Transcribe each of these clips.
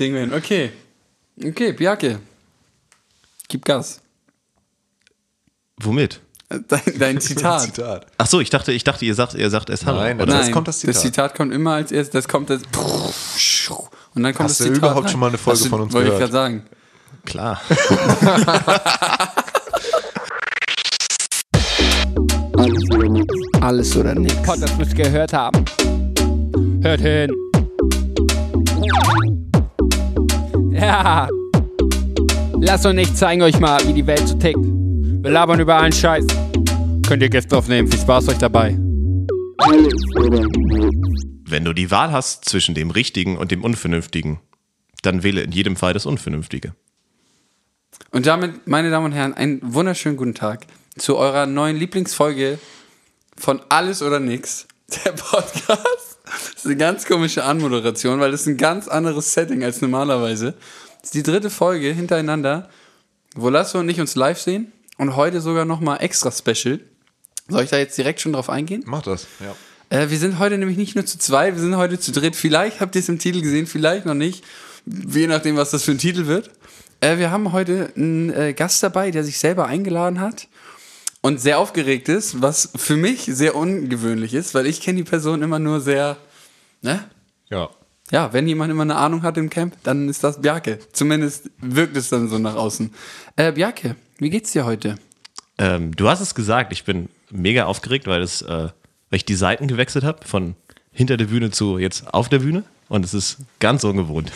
kriegen wir hin. Okay. Okay, Bjarke. Gib Gas. Womit? Dein, dein Zitat. Zitat. Ach so, ich dachte, ich dachte, ihr sagt, ihr sagt es Hallo. Nein, oder? Nein, kommt das Zitat. Das Zitat kommt immer als erstes. Das kommt das. Und dann kommt Hast das du Zitat. überhaupt rein. schon mal eine Folge Hast du- von uns Wollte ich gehört? gerade sagen. Klar. Alles oder nichts. Podcast müsst ihr gehört haben. Hört hin. Ja. Lasst uns nicht zeigen euch mal, wie die Welt so tickt. Wir labern über allen Scheiß. Könnt ihr Gäste aufnehmen. Viel Spaß euch dabei. Wenn du die Wahl hast zwischen dem Richtigen und dem Unvernünftigen, dann wähle in jedem Fall das Unvernünftige. Und damit, meine Damen und Herren, einen wunderschönen guten Tag zu eurer neuen Lieblingsfolge von Alles oder Nix, der Podcast. Das ist eine ganz komische Anmoderation, weil das ist ein ganz anderes Setting als normalerweise. Das ist die dritte Folge hintereinander, wo Lasso und ich uns live sehen und heute sogar nochmal extra Special. Soll ich da jetzt direkt schon drauf eingehen? Mach das, ja. Äh, wir sind heute nämlich nicht nur zu zweit, wir sind heute zu dritt. Vielleicht habt ihr es im Titel gesehen, vielleicht noch nicht. Je nachdem, was das für ein Titel wird. Äh, wir haben heute einen äh, Gast dabei, der sich selber eingeladen hat und sehr aufgeregt ist, was für mich sehr ungewöhnlich ist, weil ich kenne die Person immer nur sehr, ne? Ja. Ja, wenn jemand immer eine Ahnung hat im Camp, dann ist das Bjarke. Zumindest wirkt es dann so nach außen. Äh, Bjarke, wie geht's dir heute? Ähm, du hast es gesagt, ich bin mega aufgeregt, weil, es, äh, weil ich die Seiten gewechselt habe, von hinter der Bühne zu jetzt auf der Bühne. Und es ist ganz ungewohnt.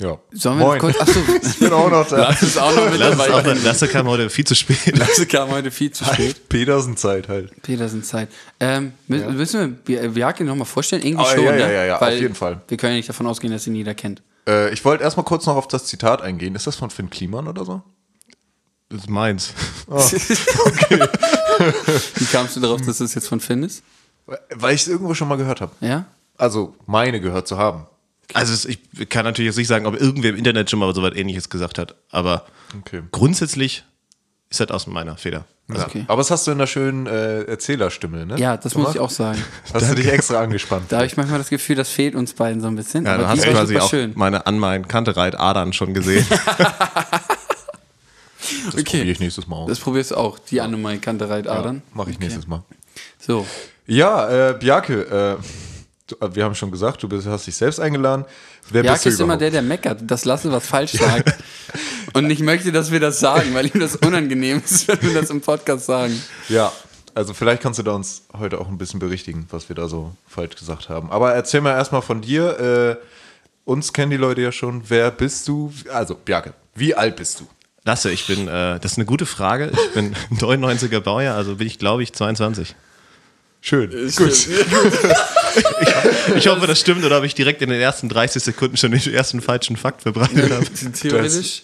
Ja. Sollen wir Moin. noch kurz. Achso, Ich bin auch noch da. Lass es auch noch mit Lasse, dabei. auch, Lasse kam heute viel zu spät. Lasse kam heute viel zu spät. Petersen-Zeit halt. Petersen-Zeit. Ähm, mü- Müssen wir Bi- Bjarke nochmal vorstellen? Irgendwie Ah, schon, ja, ne? ja, ja, ja, Weil auf jeden Fall. Wir können ja nicht davon ausgehen, dass ihn jeder kennt. Äh, ich wollte erstmal kurz noch auf das Zitat eingehen. Ist das von Finn Kliman oder so? Das ist meins. Wie kamst du darauf, dass das jetzt von Finn ist? Weil ich es irgendwo schon mal gehört habe. Ja? Also, meine gehört zu haben. Also ich kann natürlich jetzt nicht sagen, ob irgendwer im Internet schon mal so was ähnliches gesagt hat, aber Okay. grundsätzlich ist das aus meiner Feder. Ja. Okay. Aber das hast du in der schönen äh, Erzählerstimme, ne? Ja, das muss ich auch sagen. Hast du dich extra angespannt? Da habe ich manchmal das Gefühl, das fehlt uns beiden so ein bisschen. Ja, aber du hast die war quasi auch schön. meine an meinen Kantereit-Adern schon gesehen. Das probiere ich nächstes Mal aus. Das probierst du auch, die Annemai Kantereit-Adern. Mache ich nächstes Mal. So. Ja, äh, Bjarke, du, äh, wir haben schon gesagt, du bist, hast dich selbst eingeladen. Wer du ist immer überhaupt? der, der meckert, dass Lasse was falsch sagt. Und nicht möchte, dass wir das sagen, weil ihm das unangenehm ist, wenn wir das im Podcast sagen. Ja, also vielleicht kannst du da uns heute auch ein bisschen berichtigen, was wir da so falsch gesagt haben. Aber erzähl mal erstmal von dir. Äh, uns kennen die Leute ja schon. Wer bist du? Also, Bjarke, wie alt bist du? Lasse, ich bin, äh, das ist eine gute Frage. Ich bin 99er Baujahr, also bin ich, glaube ich, 22. Schön. Gut. Ich hoffe, das stimmt oder ob ich direkt in den ersten 30 Sekunden schon den ersten falschen Fakt verbreitet habe. Theoretisch.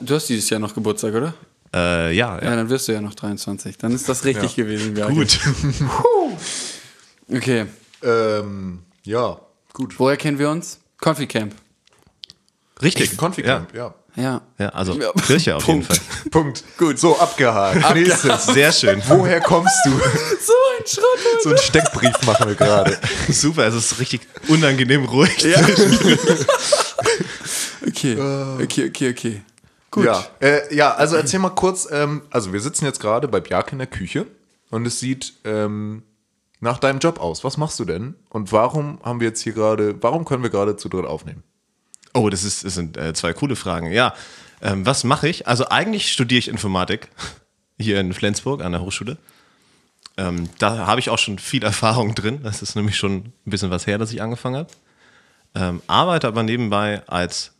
Du hast dieses Jahr noch Geburtstag, oder? Äh, ja, Ja, ja. dann wirst du ja noch 23. Dann ist das richtig gewesen, Bjarke. Gut. Okay. Ähm, ja, gut. Woher kennen wir uns? Confi Camp. Richtig. Konficamp, ja. Ja. Ja, also Ja. Kirche auf jeden Punkt. Fall. Punkt. Gut. So, abgehakt. Nächstes. Sehr schön. Woher kommst du? So ein Schrott. So einen Steckbrief machen wir gerade. Super, es ist richtig unangenehm ruhig. Okay. Okay, okay, okay. Gut. Ja, äh, ja, also erzähl mal kurz. Ähm, also, wir sitzen jetzt gerade bei Bjarke in der Küche und es sieht ähm, nach deinem Job aus. Was machst du denn? Und warum haben wir jetzt hier gerade, warum können wir gerade zu dritt aufnehmen? Oh, das, ist, das sind äh, zwei coole Fragen. Ja, ähm, was mache ich? Also eigentlich studiere ich Informatik hier in Flensburg an der Hochschule. Ähm, da habe ich auch schon viel Erfahrung drin. Das ist nämlich schon ein bisschen was her, dass ich angefangen habe. Ähm, arbeite aber nebenbei als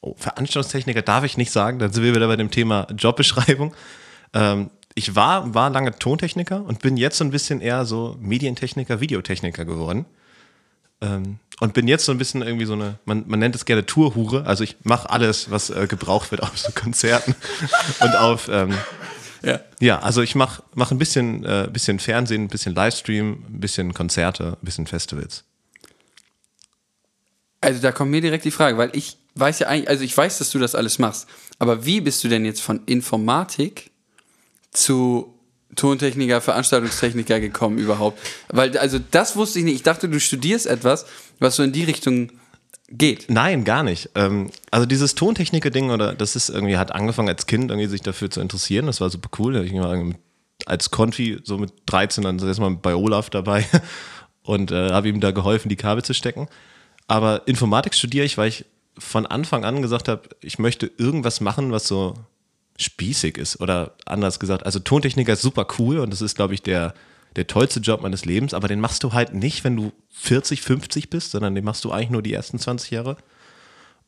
oh, Veranstaltungstechniker, darf ich nicht sagen. Dann sind wir wieder bei dem Thema Jobbeschreibung. Ähm, ich war, war lange Tontechniker und bin jetzt so ein bisschen eher so Medientechniker, Videotechniker geworden. Ähm, und bin jetzt so ein bisschen irgendwie so eine, man, man nennt es gerne Tourhure. Also ich mache alles, was äh, gebraucht wird auf so Konzerten und auf, ähm, Ja. ja, also ich mache mach ein bisschen, äh, bisschen Fernsehen, ein bisschen Livestream, ein bisschen Konzerte, ein bisschen Festivals. Also da kommt mir direkt die Frage, weil ich weiß ja eigentlich, also ich weiß, dass du das alles machst, aber wie bist du denn jetzt von Informatik zu Tontechniker, Veranstaltungstechniker gekommen überhaupt? Weil, also das wusste ich nicht. Ich dachte, du studierst etwas, was so in die Richtung geht. Nein, gar nicht. Ähm, also dieses Tontechniker-Ding, oder das ist irgendwie, hat angefangen als Kind irgendwie sich dafür zu interessieren. Das war super cool. Ich war als Konfi so mit 13 dann erstmal bei Olaf dabei und äh, habe ihm da geholfen, die Kabel zu stecken. Aber Informatik studiere ich, weil ich von Anfang an gesagt habe, ich möchte irgendwas machen, was so spießig ist. Oder anders gesagt, also Tontechniker ist super cool und das ist, glaube ich, der, der tollste Job meines Lebens, aber den machst du halt nicht, wenn du 40, 50 bist, sondern den machst du eigentlich nur die ersten 20 Jahre.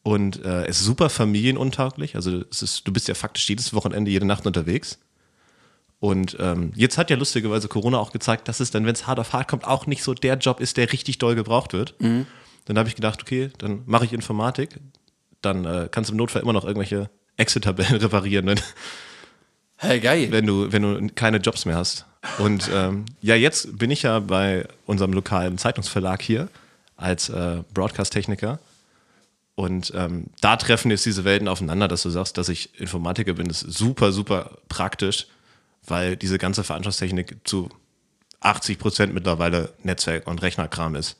Und äh, ist super familienuntauglich. Also es ist, du bist ja faktisch jedes Wochenende, jede Nacht unterwegs. Und ähm, jetzt hat ja lustigerweise Corona auch gezeigt, dass es dann, wenn es hart auf hart kommt, auch nicht so der Job ist, der richtig doll gebraucht wird. Dann habe ich gedacht, okay, dann mache ich Informatik. Dann äh, kannst du im Notfall immer noch irgendwelche Excel-Tabellen reparieren, wenn, Hey, geil. wenn, du, wenn du keine Jobs mehr hast. Und ähm, ja, jetzt bin ich ja bei unserem lokalen Zeitungsverlag hier als äh, Broadcast-Techniker. Und ähm, da treffen jetzt diese Welten aufeinander, dass du sagst, dass ich Informatiker bin, ist super, super praktisch, weil diese ganze Veranstaltungstechnik zu 80 Prozent mittlerweile Netzwerk und Rechnerkram ist.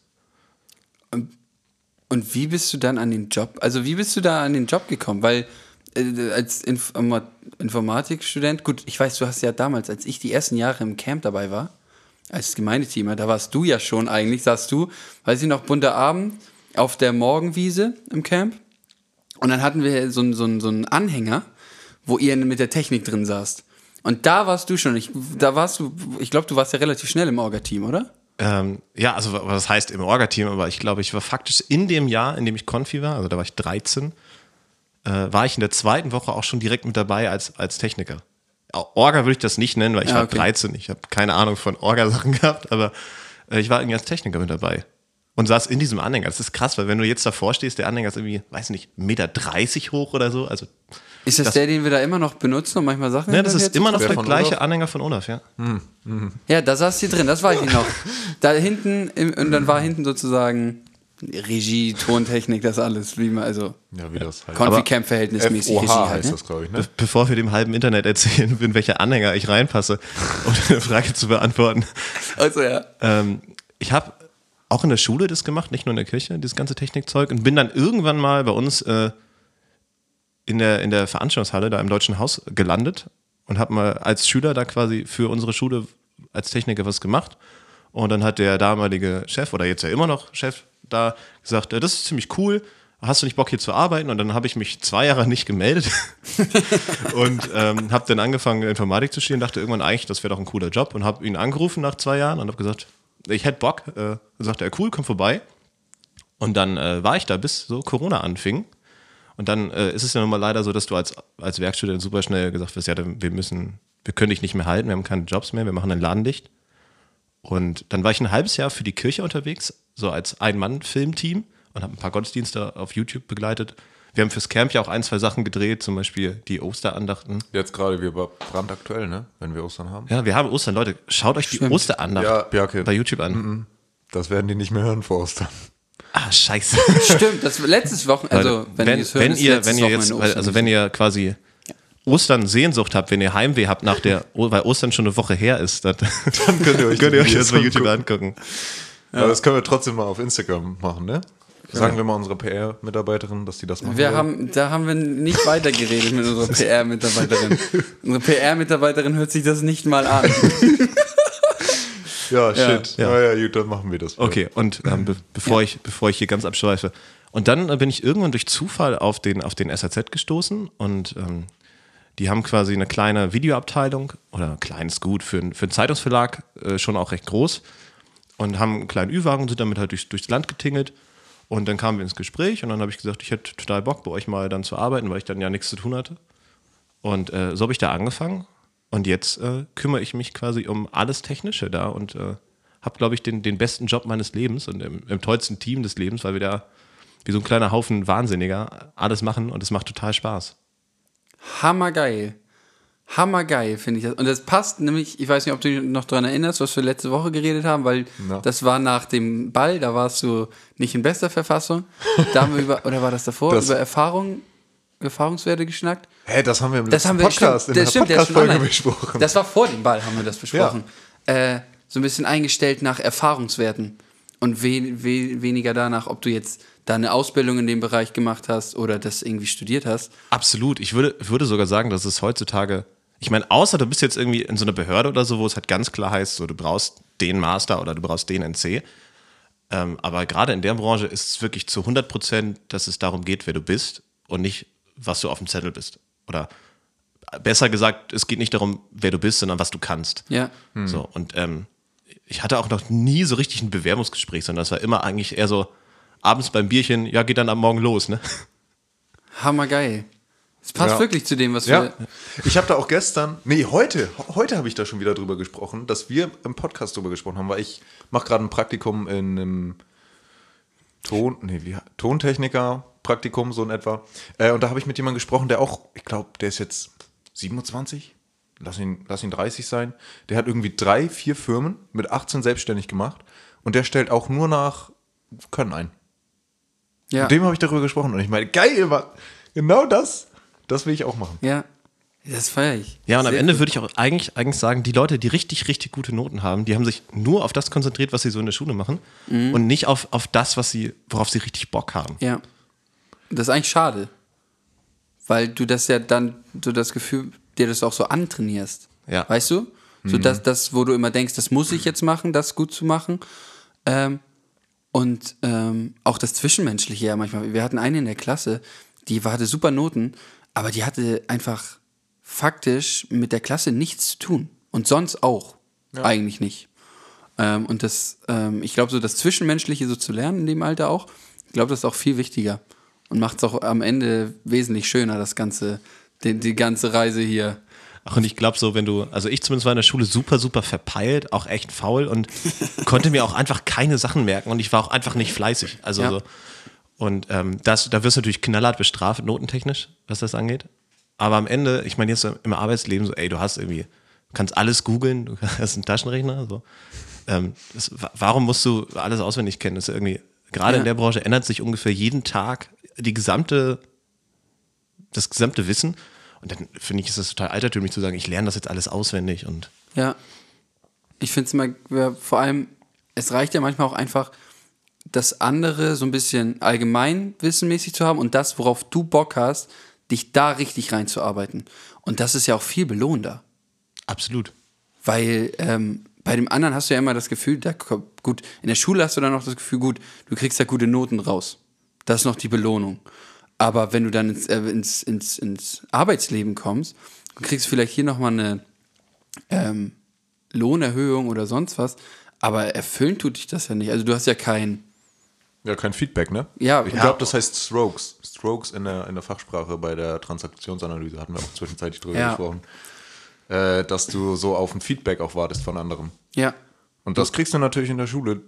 Und wie bist du dann an den Job, also wie bist du da an den Job gekommen? Weil als Informa Informatikstudent, gut, ich weiß, du hast ja damals, als ich die ersten Jahre im Camp dabei war, als Gemeindeteamer, da warst du ja schon eigentlich, saßt du, weiß ich noch, bunter Abend auf der Morgenwiese im Camp. Und dann hatten wir so, einen- so, so einen Anhänger, wo ihr mit der Technik drin saßt. Und da warst du schon, ich, da warst du, ich glaube, du warst ja relativ schnell im Orga-Team, oder? Ähm, ja, also was heißt im Orga-Team, aber ich glaube, ich war faktisch in dem Jahr, in dem ich Konfi war, also da war ich 13, äh, war ich in der zweiten Woche auch schon direkt mit dabei als, als Techniker. Orga würde ich das nicht nennen, weil ich Ja, war okay. 13, ich habe keine Ahnung von Orga-Sachen gehabt, aber äh, ich war irgendwie als Techniker mit dabei. Und saß in diesem Anhänger. Das ist krass, weil wenn du jetzt davor stehst, der Anhänger ist irgendwie, weiß nicht, 1,30 Meter hoch oder so. Also, Ist das, Das- der, den wir da immer noch benutzen und manchmal Sachen ne, das ist immer noch der gleiche Olaf? Anhänger von Olaf, ja. Ja, da saß sie drin, das weiß ich noch. Da hinten, im, und dann war hinten sozusagen Regie, Tontechnik, das alles, wie man, also Ja, wie das halt. Konfi-Camp-verhältnismäßig FOH Regie halt. heißt Ne? das, glaube ich, ne? Be bevor wir dem halben Internet erzählen, in welcher Anhänger ich reinpasse, um eine Frage zu beantworten. Also ja. Ähm, ich habe auch in der Schule das gemacht, nicht nur in der Kirche, dieses ganze Technikzeug und bin dann irgendwann mal bei uns äh, in, der, in der Veranstaltungshalle da im Deutschen Haus gelandet und habe mal als Schüler da quasi für unsere Schule als Techniker was gemacht. Und dann hat der damalige Chef oder jetzt ja immer noch Chef da gesagt, das ist ziemlich cool. Hast du nicht Bock hier zu arbeiten? Und dann habe ich mich zwei Jahre nicht gemeldet und ähm, habe dann angefangen Informatik zu studieren. Dachte irgendwann eigentlich, das wäre doch ein cooler Job und habe ihn angerufen nach zwei Jahren und habe gesagt, ich hätte Bock. Äh, sagte er, cool, komm vorbei. Und dann äh, war ich da, bis so Corona anfing. Und dann äh, ist es ja nun mal leider so, dass du als, als Werkstudent super schnell gesagt wirst, ja, wir müssen, wir können dich nicht mehr halten, wir haben keine Jobs mehr, wir machen den Laden dicht. Und dann war ich ein halbes Jahr für die Kirche unterwegs, so als Ein-Mann-Filmteam und habe ein paar Gottesdienste auf YouTube begleitet. Wir haben fürs Camp ja auch ein, zwei Sachen gedreht, zum Beispiel die Osterandachten. Jetzt gerade wir brandaktuell, ne? Wenn wir Ostern haben. Ja, wir haben Ostern, Leute, schaut euch die Stimmt. Osterandacht Ja, Bjarke. bei YouTube an. Das werden die nicht mehr hören vor Ostern. Ah, scheiße. Stimmt, das letztes Wochenende, also wenn, wenn, ihr es hört, wenn ihr, letztes wenn ihr jetzt, also wenn ihr quasi Ostern Sehnsucht habt, wenn ihr Heimweh habt nach der, weil Ostern schon eine Woche her ist, dann, Dann könnt ihr euch, könnt die ihr euch das bei YouTube angucken. Aber das können wir trotzdem mal auf Instagram machen, ne? Sagen wir mal unserer PR-Mitarbeiterin, dass die das machen Wir haben, da haben wir nicht weitergeredet mit unserer PR-Mitarbeiterin. Unsere PR-Mitarbeiterin hört sich das nicht mal an. Ja, shit. Ja. Ja. ja, gut, dann machen wir das. Okay, und ähm, be bevor, ich, bevor ich hier ganz abschweife. Und dann bin ich irgendwann durch Zufall auf den, auf den SAZ gestoßen und ähm, die haben quasi eine kleine Videoabteilung oder kleines Gut für, einen- für einen Zeitungsverlag, äh, schon auch recht groß und haben einen kleinen Ü-Wagen und sind damit halt durch, durchs Land getingelt. Und dann kamen wir ins Gespräch und dann habe ich gesagt, ich hätte total Bock, bei euch mal dann zu arbeiten, weil ich dann ja nichts zu tun hatte. Und äh, so habe ich da angefangen. Und jetzt äh, kümmere ich mich quasi um alles Technische da und äh, habe, glaube ich, den, den besten Job meines Lebens und im, im tollsten Team des Lebens, weil wir da wie so ein kleiner Haufen Wahnsinniger alles machen und es macht total Spaß. Hammergeil. Hammergeil, finde ich das. Und das passt nämlich, ich weiß nicht, ob du dich noch daran erinnerst, was wir letzte Woche geredet haben, weil Na. das war nach dem Ball, da warst du nicht in bester Verfassung. Da haben wir über, oder war das davor, Das- über Erfahrung, Erfahrungswerte geschnackt. Hä, das haben wir im Das letzten haben wir Podcast stimmt, in das der stimmt, Podcast-Folge besprochen. Das war vor dem Ball, haben wir das besprochen. Äh, so ein bisschen eingestellt nach Erfahrungswerten. Und we we weniger danach, ob du jetzt da eine Ausbildung in dem Bereich gemacht hast oder das irgendwie studiert hast. Absolut. Ich würde, würde sogar sagen, dass es heutzutage, ich meine, außer du bist jetzt irgendwie in so einer Behörde oder so, wo es halt ganz klar heißt, so du brauchst den Master oder du brauchst den NC. Ähm, aber gerade in der Branche ist es wirklich zu 100 Prozent, dass es darum geht, wer du bist und nicht, was du auf dem Zettel bist. Oder besser gesagt, es geht nicht darum, wer du bist, sondern was du kannst. Ja. So, und ähm, ich hatte auch noch nie so richtig ein Bewerbungsgespräch, sondern es war immer eigentlich eher so abends beim Bierchen, ja, geht dann am Morgen los, ne? Hammergeil. Es passt Ja. wirklich zu dem, was Ja, wir. ich habe da auch gestern, nee, heute, heute habe ich da schon wieder drüber gesprochen, dass wir im Podcast drüber gesprochen haben, weil ich mache gerade ein Praktikum in einem Ton, nee, wie, Tontechniker-Praktikum, so in etwa. Äh, und da habe ich mit jemandem gesprochen, der auch, ich glaube, der ist jetzt 27, lass ihn, lass ihn 30 sein. Der hat irgendwie drei, vier Firmen mit 18 selbstständig gemacht und der stellt auch nur nach Können ein. Ja. Mit dem habe ich darüber gesprochen und ich meine, geil, Mann, genau das, das will ich auch machen. ja. Das feiere ich. Ja, und am Sehr Ende cool. würde ich auch eigentlich, eigentlich sagen, die Leute, die richtig, richtig gute Noten haben, die haben sich nur auf das konzentriert, was sie so in der Schule machen und nicht auf, auf das, was sie, worauf sie richtig Bock haben. Ja. Das ist eigentlich schade. Weil du das ja dann, so das Gefühl, dir das auch so antrainierst. Ja. Weißt du? So dass das, wo du immer denkst, das muss ich jetzt machen, das gut zu machen. Ähm, und ähm, auch das Zwischenmenschliche ja manchmal. Wir hatten eine in der Klasse, die hatte super Noten, aber die hatte einfach faktisch mit der Klasse nichts zu tun. Und sonst auch. Eigentlich nicht. Ähm, und das, ähm, ich glaube, so das Zwischenmenschliche so zu lernen in dem Alter auch, ich glaube, das ist auch viel wichtiger. Und macht es auch am Ende wesentlich schöner, das Ganze, die, die ganze Reise hier. Ach, und ich glaube so, wenn du, also ich zumindest war in der Schule super, super verpeilt, auch echt faul und konnte mir auch einfach keine Sachen merken und ich war auch einfach nicht fleißig. Also Ja. so. Und ähm, das, da wirst du natürlich knallhart bestraft, notentechnisch, was das angeht. Aber am Ende, ich meine jetzt im Arbeitsleben so, ey, du hast irgendwie, du kannst alles googeln, du hast einen Taschenrechner, so. Ähm, das, wa- warum musst du alles auswendig kennen? Das ist irgendwie, gerade Ja. in der Branche ändert sich ungefähr jeden Tag die gesamte das gesamte Wissen. Und dann finde ich, ist es total altertümlich zu sagen, ich lerne das jetzt alles auswendig und Ja. Ich finde es immer, vor allem, es reicht ja manchmal auch einfach, das andere so ein bisschen allgemeinwissenmäßig zu haben und das, worauf du Bock hast, dich da richtig reinzuarbeiten. Und das ist ja auch viel belohnender. absolut. Weil ähm, bei dem anderen hast du ja immer das Gefühl, da, gut, in der Schule hast du dann noch das Gefühl, gut, du kriegst da gute Noten raus. Das ist noch die Belohnung. Aber wenn du dann ins, äh, ins, ins, ins Arbeitsleben kommst, du kriegst vielleicht hier nochmal eine ähm, Lohnerhöhung oder sonst was, aber erfüllen tut dich das ja nicht. Also du hast ja kein, Ja, kein Feedback, ne? Ja, ich ja. glaube, das heißt Strokes. Strokes in der, in der Fachsprache bei der Transaktionsanalyse hatten wir auch zwischenzeitlich drüber Ja. gesprochen. Äh, dass du so auf ein Feedback auch wartest von anderen. ja, Und das kriegst du natürlich in der Schule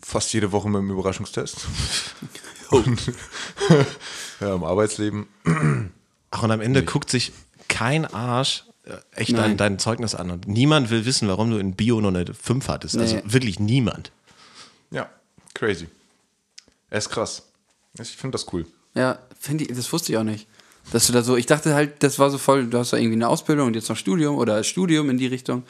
fast jede Woche mit dem Überraschungstest. Und, ja, im Arbeitsleben. Ach, und am Ende guckt sich kein Arsch äh, echt dein, dein Zeugnis an. Und niemand will wissen, warum du in Bio nur eine 5 hattest. Also Nee. wirklich niemand. Ja, crazy. Er ist krass. Ich finde das cool. ja, finde ich, das wusste ich auch nicht. Dass du da so, ich dachte halt, das war so voll, du hast da irgendwie eine Ausbildung und jetzt noch Studium oder Studium in die Richtung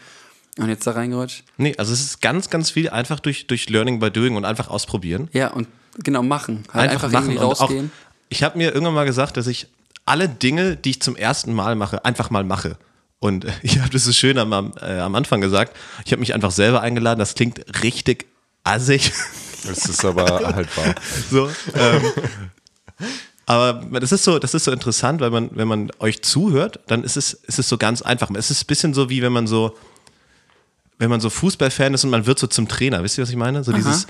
und jetzt da reingerutscht. Nee, also es ist ganz, ganz viel einfach durch, durch Learning by Doing und einfach ausprobieren. Ja, und genau machen. Halt einfach, machen irgendwie und auch, rausgehen. ich habe mir irgendwann mal gesagt, dass ich alle Dinge, die ich zum ersten Mal mache, einfach mal mache. Und ich habe das so schön am, am, äh, am Anfang gesagt. Ich habe mich einfach selber eingeladen. Das klingt richtig assig. Das ist aber halt wahr. so, ähm, aber das ist so, das ist so interessant, weil man, wenn man euch zuhört, dann ist es, ist es so ganz einfach. Es ist ein bisschen so wie wenn man so, wenn man so Fußballfan ist und man wird so zum Trainer. Wisst ihr, was ich meine? So dieses,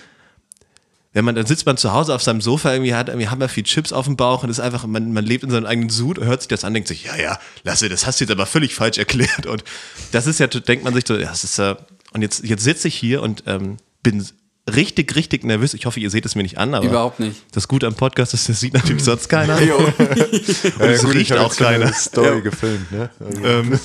wenn man, dann sitzt man zu Hause auf seinem Sofa, irgendwie hat, irgendwie haben wir viel Chips auf dem Bauch und ist einfach, man, man lebt in seinem eigenen Sud, hört sich das an, denkt sich, ja, ja, Lasse, das hast du jetzt aber völlig falsch erklärt. Und das ist ja, denkt man sich so, ja, das ist ja, und jetzt, jetzt sitze ich hier und ähm, bin richtig, richtig nervös. Ich hoffe, ihr seht es mir nicht an, aber Überhaupt nicht. das Gute am Podcast ist, das sieht natürlich sonst keiner. Ja, es riecht hab auch jetzt so eine keiner. Story gefilmt, ne? Also, Ähm,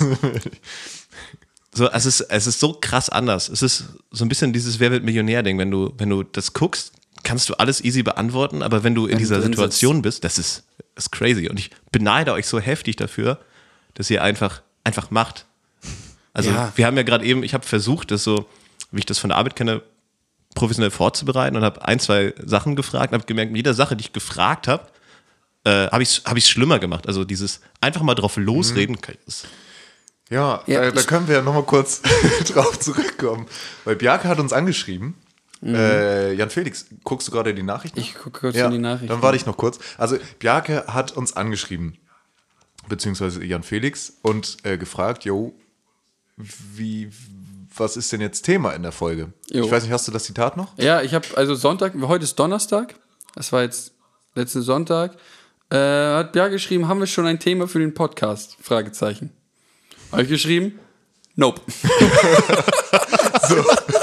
so, es ist, es ist so krass anders. Es ist so ein bisschen dieses Wer wird Millionär-Ding. Wenn du, wenn du das guckst, kannst du alles easy beantworten, aber wenn du in Wenn du dieser drin Situation bist, das ist, das ist crazy. Und ich beneide euch so heftig dafür, dass ihr einfach, einfach macht. Also Ja. wir haben ja gerade eben, ich habe versucht, das so, wie ich das von der Arbeit kenne, professionell vorzubereiten und habe ein, zwei Sachen gefragt und habe gemerkt, mit jeder Sache, die ich gefragt habe, äh, habe ich es hab ich's schlimmer gemacht. Also dieses einfach mal drauf losreden. das- Ja, Ja, da, da ich- können wir ja nochmal kurz drauf zurückkommen. Weil Bjarke hat uns angeschrieben. Äh, Jan Felix, guckst du gerade die Nachrichten? Ich gucke kurz ja, in die Nachrichten. Dann warte ich noch kurz. Also Bjarke hat uns angeschrieben, beziehungsweise Jan Felix, und äh, gefragt, jo, wie, was ist denn jetzt Thema in der Folge? Jo. Ich weiß nicht, hast du das Zitat noch? Ja, ich habe also Sonntag, heute ist Donnerstag, das war jetzt letzten Sonntag, äh, hat Bjar geschrieben, haben wir schon ein Thema für den Podcast? Fragezeichen. Habe ich geschrieben? Nope.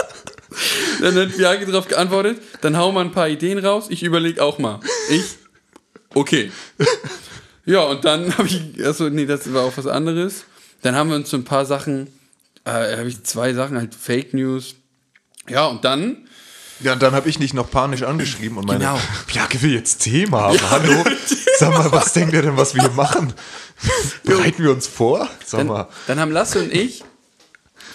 Dann hat Bjarke darauf geantwortet, dann hau mal ein paar Ideen raus, ich überlege auch mal. Ich? Okay. Ja, und dann habe ich, also nee, das war auch was anderes. Dann haben wir uns so ein paar Sachen, äh, habe ich zwei Sachen, halt Fake News. Ja, und dann Ja, und dann habe ich nicht noch panisch angeschrieben und meine, Genau. Bjarke will jetzt Thema haben. Hallo? Sag mal, was denkt ihr denn, was wir hier machen? Bereiten wir uns vor? Sag Dann, mal. dann haben Lasse und ich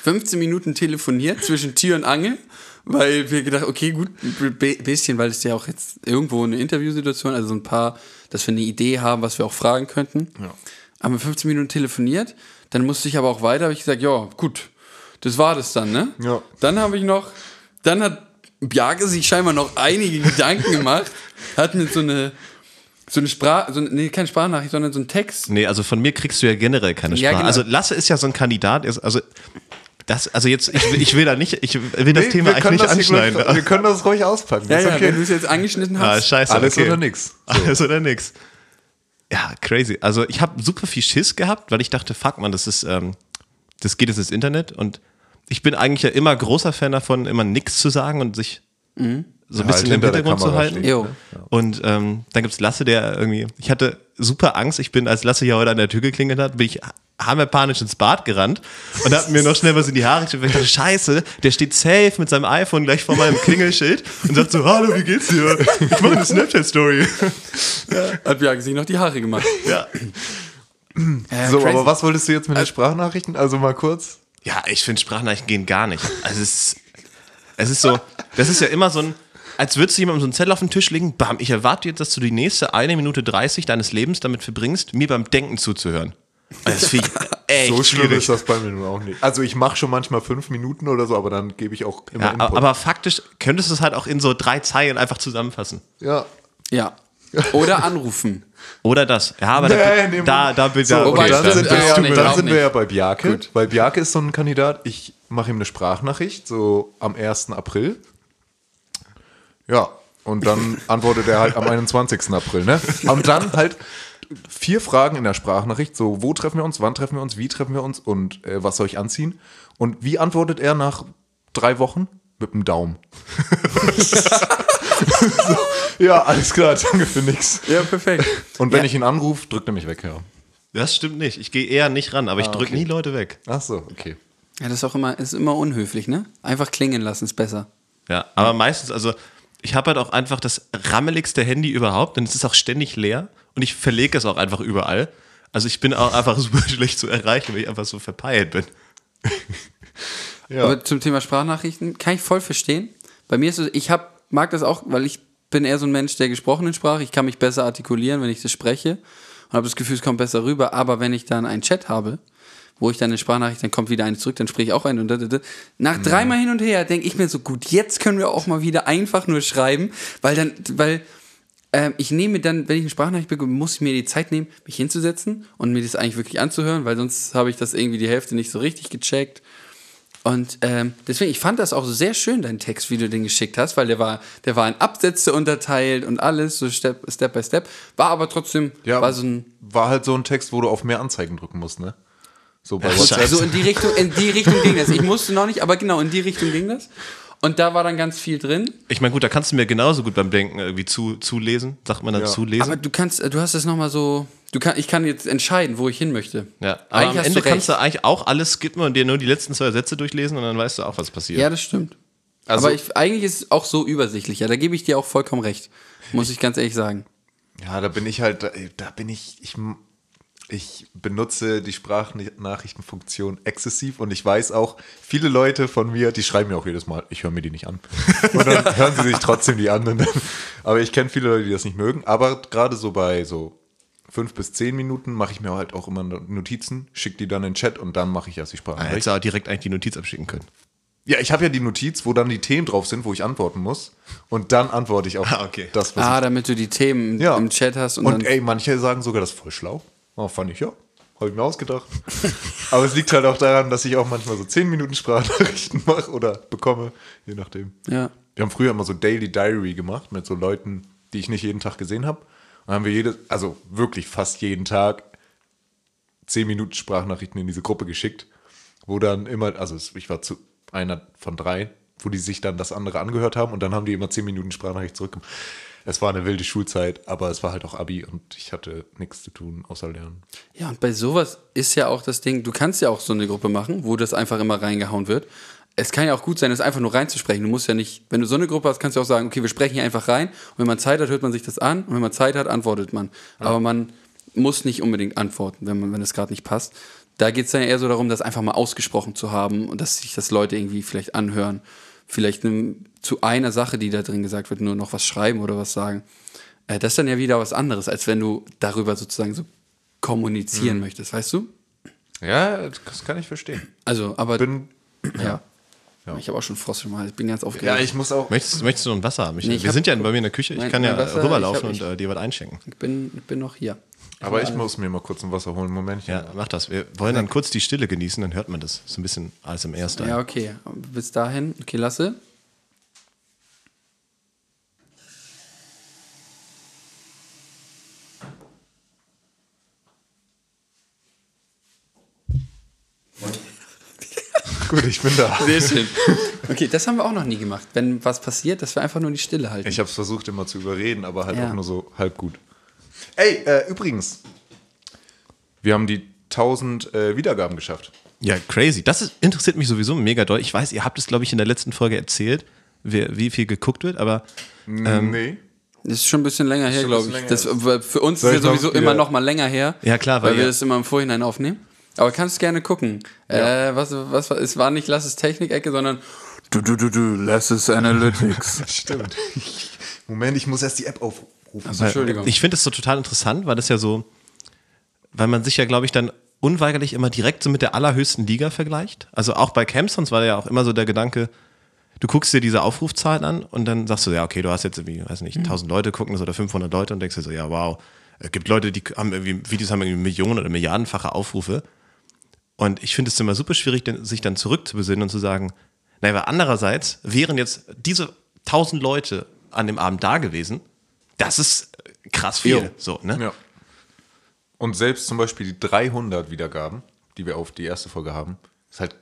15 Minuten telefoniert zwischen Tür und Angel, weil wir gedacht, okay, gut, ein bisschen, weil es ja auch jetzt irgendwo eine Interviewsituation, also so ein paar, dass wir eine Idee haben, was wir auch fragen könnten. Haben wir 15 Minuten telefoniert, dann musste ich aber auch weiter, habe ich gesagt, ja, gut, das war das dann, ne? Ja. Dann habe ich noch, dann hat Bjarke sich scheinbar noch einige Gedanken gemacht, hat mir so eine, so eine Sprache, so eine, nee, keine Sprachnachricht, sondern so einen Text. Nee, also von mir kriegst du ja generell keine Ja, Sprache. genau. Also Lasse ist ja so ein Kandidat, also das, also jetzt, ich, will- ich will da nicht, ich will das Nee, Thema wir eigentlich nicht das anschneiden. gleich- Wir können das ruhig auspacken. Ja, ist ja, okay. wenn du es jetzt angeschnitten Ah, hast. scheiße. Alles okay. oder nix. Alles oder nix. Ja, crazy. Also ich habe super viel Schiss gehabt, weil ich dachte, fuck man, das ist, ähm, das geht jetzt ins Internet und ich bin eigentlich ja immer großer Fan davon, immer nichts zu sagen und sich so ein Halt bisschen im hinter der Hintergrund zu halten. stehen. Jo. Und ähm, dann gibt's Lasse, der irgendwie, ich hatte super Angst, ich bin, als Lasse hier heute an der Tür geklingelt hat, bin ich hammerpanisch ins Bad gerannt und hab mir noch schnell was in die Haare geschrieben. Ich dachte, scheiße, der steht safe mit seinem iPhone gleich vor meinem Klingelschild und sagt so, hallo, wie geht's dir? Ich mache eine Snapchat-Story. Hat Bjarke sich noch die Haare gemacht. Ja. Ja, So, crazy. aber was wolltest du jetzt mit den Sprachnachrichten? Also mal kurz. Ja, ich finde Sprachnachrichten gehen gar nicht. Also es ist, es ist so, das ist ja immer so ein, als würdest du jemandem so einen Zettel auf den Tisch legen, bam, ich erwarte jetzt, dass du die nächste eine Minute 30 deines Lebens damit verbringst, mir beim Denken zuzuhören. Das finde ich echt So schlimm schwierig. ist das bei mir nun auch nicht. Also ich mache schon manchmal fünf Minuten oder so, aber dann gebe ich auch immer Ja, Input. aber faktisch könntest du es halt auch in so drei Zeilen einfach zusammenfassen. ja. Ja. Oder anrufen. Oder das. Ja, aber Nee, da, nee, da, da, bin So, da, wobei dann das sind, wir, stimmt dann sind wir nicht. ja bei Bjarke, Gut. weil Bjarke ist so ein Kandidat, ich mache ihm eine Sprachnachricht, so am 1. April. Ja, und dann antwortet er halt am 21. April, ne? Und dann halt vier Fragen in der Sprachnachricht, so wo treffen wir uns, wann treffen wir uns, wie treffen wir uns und äh, was soll ich anziehen? Und wie antwortet er nach drei Wochen? Mit dem Daumen. so, ja, alles klar, danke für nix. Ja, perfekt. Und wenn Ja. ich ihn anrufe, drückt er mich weg, ja. Das stimmt nicht. Ich gehe eher nicht ran, aber ich drücke nie Leute weg. Ach so, okay. Ja, das ist auch immer, ist immer unhöflich, ne? Einfach klingen lassen ist besser. Ja, aber meistens, also ich habe halt auch einfach das rammeligste Handy überhaupt und es ist auch ständig leer und ich verlege es auch einfach überall. Also ich bin auch einfach super schlecht zu erreichen, weil ich einfach so verpeilt bin. Ja. Aber zum Thema Sprachnachrichten kann ich voll verstehen. Bei mir ist es, ich hab, mag das auch, weil ich bin eher so ein Mensch der gesprochenen Sprache. Ich kann mich besser artikulieren, wenn ich das spreche und habe das Gefühl, es kommt besser rüber. Aber wenn ich dann einen Chat habe, wo ich dann eine Sprachnachricht, dann kommt wieder eine zurück, dann spreche ich auch eine und da, da, da. Nach dreimal hin und her denke ich mir so, gut, jetzt können wir auch mal wieder einfach nur schreiben, weil dann, weil ähm, ich nehme dann, wenn ich eine Sprachnachricht bekomme, muss ich mir die Zeit nehmen, mich hinzusetzen und mir das eigentlich wirklich anzuhören, weil sonst habe ich das irgendwie die Hälfte nicht so richtig gecheckt. Und ähm, deswegen, ich fand das auch sehr schön, dein Text, wie du den geschickt hast, weil der war, der war in Absätze unterteilt und alles, so Step, Step by Step. War aber trotzdem, Ja, war so ein. war halt so ein Text, wo du auf mehr Anzeigen drücken musst, ne? So bei Ja, WhatsApp. scheiße. So in die Richtung, in die Richtung ging das. Ich musste noch nicht, aber genau, in die Richtung ging das. Und da war dann ganz viel drin. Ich meine, gut, da kannst du mir genauso gut beim Denken irgendwie zu, zulesen. Sagt man dann Ja. zulesen? Aber du kannst, du hast es nochmal so, du kann, ich kann jetzt entscheiden, wo ich hin möchte. ja, aber am hast Ende du kannst du eigentlich auch alles skippen und dir nur die letzten zwei Sätze durchlesen und dann weißt du auch, was passiert. Ja, das stimmt. Also- aber ich, eigentlich ist es auch so übersichtlicher. Da gebe ich dir auch vollkommen recht. Muss ich ganz ehrlich sagen. Ja, da bin ich halt, da, da bin ich, ich, ich benutze die Sprachnachrichtenfunktion exzessiv und ich weiß auch, viele Leute von mir, die schreiben mir auch jedes Mal, ich höre mir die nicht an. Und dann hören sie sich trotzdem die an. Und dann, aber ich kenne viele Leute, die das nicht mögen. Aber gerade so bei so fünf bis zehn Minuten mache ich mir halt auch immer Notizen, schicke die dann in den Chat und dann mache ich erst die Da Sprachnachricht. hättest du auch direkt eigentlich die Notiz abschicken können. Ja, ich habe ja die Notiz, wo dann die Themen drauf sind, wo ich antworten muss. Und dann antworte ich auf Ah, okay. das, was Ah, damit du die Themen Ja. im Chat hast und, Und dann. ey, manche sagen sogar, das ist voll schlau. Oh, fand ich ja. Habe ich mir ausgedacht. Aber es liegt halt auch daran, dass ich auch manchmal so 10 Minuten Sprachnachrichten mache oder bekomme, je nachdem. ja. Wir haben früher immer so Daily Diary gemacht mit so Leuten, die ich nicht jeden Tag gesehen habe. Und haben wir jede, also wirklich fast jeden Tag 10 Minuten Sprachnachrichten in diese Gruppe geschickt, wo dann immer, also ich war zu einer von drei, wo die sich dann das andere angehört haben und dann haben die immer 10 Minuten Sprachnachricht zurückgegeben. Es war eine wilde Schulzeit, aber es war halt auch Abi und ich hatte nichts zu tun außer lernen. Ja, und bei sowas ist ja auch das Ding, du kannst ja auch so eine Gruppe machen, wo das einfach immer reingehauen wird. Es kann ja auch gut sein, das einfach nur reinzusprechen. Du musst ja nicht, wenn du so eine Gruppe hast, kannst du auch sagen, okay, wir sprechen hier einfach rein. Und wenn man Zeit hat, hört man sich das an. Und wenn man Zeit hat, antwortet man. Aber man muss nicht unbedingt antworten, wenn, man, wenn es gerade nicht passt. Da geht es dann eher so darum, das einfach mal ausgesprochen zu haben und dass sich das Leute irgendwie vielleicht anhören. Vielleicht zu einer Sache, die da drin gesagt wird, nur noch was schreiben oder was sagen. Äh, das ist dann ja wieder was anderes, als wenn du darüber sozusagen so kommunizieren möchtest, weißt du? Ja, das kann ich verstehen. Also, aber Bin, ja. Ja. Ich habe auch schon Frost im Hals. Ich bin ganz aufgeregt. ja, ich muss auch. Möchtest, möchtest du noch ein Wasser haben? Ich, Nee, ich wir hab- sind ja bei mir in der Küche. Ich Mein- kann ja Wasser, rüberlaufen ich hab- und äh, dir was einschenken. ich, bin, ich bin noch hier. Aber ich muss mir mal kurz ein Wasser holen. Momentchen. Ja, mach das. Wir wollen dann kurz die Stille genießen, dann hört man das. So ein bisschen alles im ersten. Ja, okay. Bis dahin. Okay, lasse. Gut, ich bin da. Sehr schön. Okay, das haben wir auch noch nie gemacht. Wenn was passiert, dass wir einfach nur die Stille halten. Ich habe es versucht immer zu überreden, aber halt Ja. auch nur so halb gut. Ey, äh, übrigens, wir haben die 1000 äh, Wiedergaben geschafft. Ja, crazy. Das ist, interessiert mich sowieso mega doll. Ich weiß, ihr habt es, glaube ich, in der letzten Folge erzählt, wie, wie viel geguckt wird, aber nee. Das ist schon ein bisschen länger her, glaube ich. Das, länger. für uns Soll ist ja noch sowieso wieder- immer noch mal länger her. Ja, klar, weil weil wir ihr- das immer im Vorhinein aufnehmen. Aber kannst gerne gucken. Äh, was, was, war- es war nicht Lass es Technik-Ecke, sondern du, du, du, du, Lass es Analytics. Stimmt. Moment, ich muss erst die App aufrufen. Also, Entschuldigung. ich finde es so total interessant, weil das ja so, weil man sich ja, glaube ich, dann unweigerlich immer direkt so mit der allerhöchsten Liga vergleicht. Also auch bei Camsons war ja auch immer so der Gedanke, du guckst dir diese Aufrufzahlen an und dann sagst du, ja, okay, du hast jetzt irgendwie, weiß nicht, 1000 Leute gucken das oder 500 Leute und denkst dir so, ja, wow. Es gibt Leute, die haben irgendwie, Videos haben irgendwie Millionen oder Milliardenfache Aufrufe. Und ich finde es immer super schwierig, denn- sich dann zurückzubesinnen und zu sagen, naja, aber andererseits wären jetzt diese 1000 Leute an dem Abend da gewesen, das ist äh, krass viel. Jo. So, ne? Ja. Und selbst zum Beispiel die 300 Wiedergaben, die wir auf die erste Folge haben, ist halt,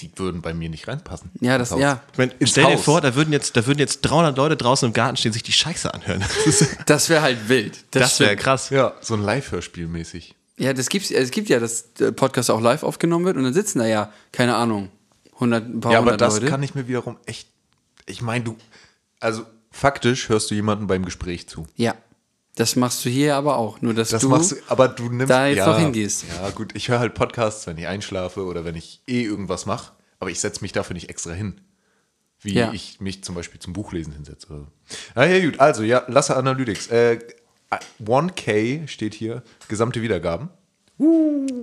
die würden bei mir nicht reinpassen. Ja, das- ja. Ich mein, stell dir Haus. vor, da würden, jetzt, da würden jetzt 300 Leute draußen im Garten stehen, sich die Scheiße anhören. Das, Das wäre halt wild. das wäre stimmt. krass. Ja, so ein Live-Hörspiel mäßig. Ja, das gibt's, es gibt ja, dass der Podcast auch live aufgenommen wird und dann sitzen da ja, keine Ahnung, 100, ein paar Ja, aber hundert das Leute. kann ich mir wiederum echt. Ich meine, du. Also, faktisch hörst du jemandem beim Gespräch zu. ja, das machst du hier aber auch. Nur, dass Das du, machst du, aber du nimmst. da jetzt ja, noch hingehst. Ja, gut, ich höre halt Podcasts, wenn ich einschlafe oder wenn ich eh irgendwas mache, aber ich setze mich dafür nicht extra hin. Wie Ja. ich mich zum Beispiel zum Buchlesen hinsetze. Oder so. Ah, ja, gut, also, ja, Lasse Analytics. Äh, 1K steht hier, gesamte Wiedergaben.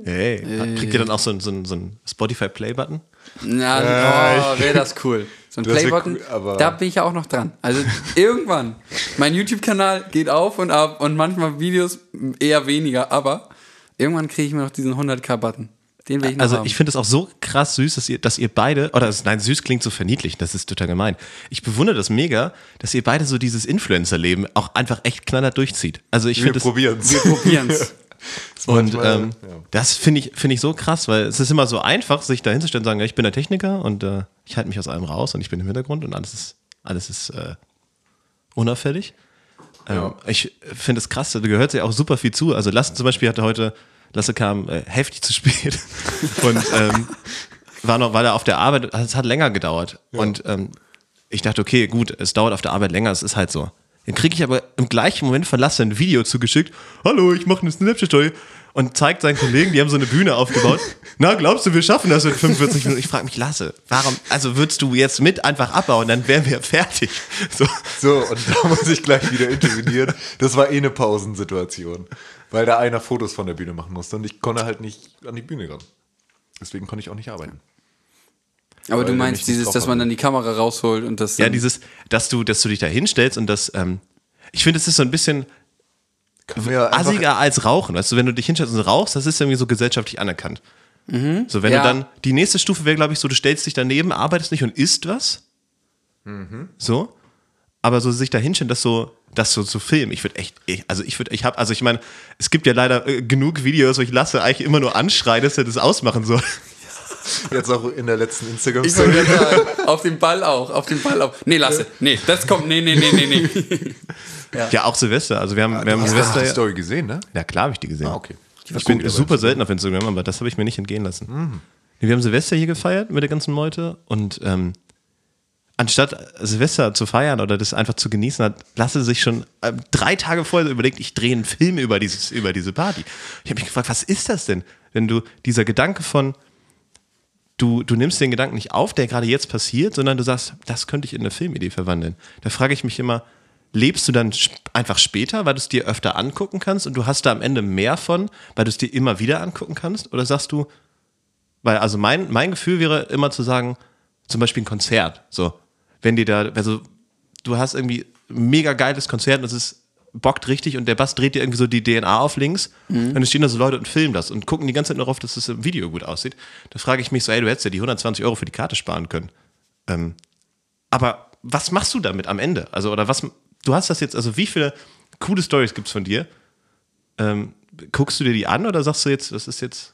Hey, kriegt ihr dann auch so einen so so einen Spotify-Play-Button? Na, oh, wäre das cool. So ein Das Playbutton, cool, da bin ich ja auch noch dran. Also irgendwann. Mein YouTube-Kanal geht auf und ab und manchmal Videos eher weniger, aber irgendwann kriege ich mir noch diesen 100k-Button. Den will ich noch Also haben. ich finde es auch so krass süß, dass ihr, dass ihr beide, oder es- nein, süß klingt so verniedlich, das ist total gemein. Ich bewundere das mega, dass ihr beide so dieses Influencer-Leben auch einfach echt knallhart durchzieht. Also ich Wir finde das, probieren es. Wir und manchmal, ähm, ja. das finde ich, finde ich so krass, weil es ist immer so einfach, sich da hinzustellen und sagen, ja, ich bin der Techniker und äh, ich halte mich aus allem raus und ich bin im Hintergrund und alles ist, alles ist äh, unauffällig. Ähm, ich finde es krass, da gehört ja auch super viel zu. Also Lasse zum Beispiel hatte heute, Lasse kam äh, heftig zu spät und ähm, war noch, weil er auf der Arbeit, es hat länger gedauert. Und ähm, ich dachte, okay, gut, es dauert auf der Arbeit länger, es ist halt so. Dann kriege ich aber im gleichen Moment von Lasse ein Video zugeschickt. Hallo, ich mache eine Snapchat-Story. und zeigt seinen Kollegen, die haben so eine Bühne aufgebaut. Na, glaubst du, wir schaffen das in 45 Minuten? Ich frage mich, Lasse, warum, also würdest du jetzt mit einfach abbauen, dann wären wir fertig. So. So, und da muss ich gleich wieder intervenieren. Das war eh eine Pausensituation, weil da einer Fotos von der Bühne machen musste und ich konnte halt nicht an die Bühne ran. Deswegen konnte ich auch nicht arbeiten. Aber du meinst dieses, dass man dann die Kamera rausholt und das. Ja, dieses, dass du, dass du dich da hinstellst und das, ähm, ich finde, es ist so ein bisschen assiger als Rauchen. Weißt du, wenn du dich hinstellst und rauchst, das ist irgendwie so gesellschaftlich anerkannt. So, wenn Ja. du dann, die nächste Stufe wäre, glaube ich, so, du stellst dich daneben, arbeitest nicht und isst was. So. Aber so sich da hinstellen, das so, das so zu filmen, ich würde echt, ich, also ich würde, ich habe, also ich meine, es gibt ja leider äh, genug Videos, wo ich lasse eigentlich immer nur anschreien, dass er das ausmachen soll. Jetzt auch in der letzten Ich gerade sagen, auf den Ball auch, auf den Ball auch. Nee, lasse. Nee, das kommt. Nee, nee, nee, nee, nee. Ja, auch Silvester. Also wir haben, wir haben Hast du Silvester. die ja- Story gesehen, ne? Ja, klar habe ich die gesehen. Ah, okay. Ich bin super selten auf Instagram, aber das habe ich mir nicht entgehen lassen. Mhm. Nee, Wir haben Silvester hier gefeiert mit der ganzen Meute und ähm, anstatt Silvester zu feiern oder das einfach zu genießen, hat Lasse sich schon ähm, drei Tage vorher überlegt, ich drehe einen Film über, dieses, über diese Party. Ich habe mich gefragt, was ist das denn? Wenn du dieser Gedanke von, du, du nimmst den Gedanken nicht auf, der gerade jetzt passiert, sondern du sagst, das könnte ich in eine Filmidee verwandeln. Da frage ich mich immer, lebst du dann einfach später, weil du es dir öfter angucken kannst und du hast da am Ende mehr von, weil du es dir immer wieder angucken kannst? Oder sagst du, weil also mein, mein Gefühl wäre immer zu sagen, zum Beispiel ein Konzert, so, wenn dir da, also du hast irgendwie ein mega geiles Konzert und es ist bockt richtig und der Bass dreht dir irgendwie so die DNA auf links und dann stehen da so Leute und filmen das und gucken die ganze Zeit nur darauf, dass das im Video gut aussieht. Da frage ich mich so, ey, du hättest ja die 120 Euro für die Karte sparen können. Ähm, aber was machst du damit am Ende? Also, oder was, du hast das jetzt, also wie viele coole Stories gibt es von dir? Ähm, guckst du dir die an oder sagst du jetzt, das ist jetzt.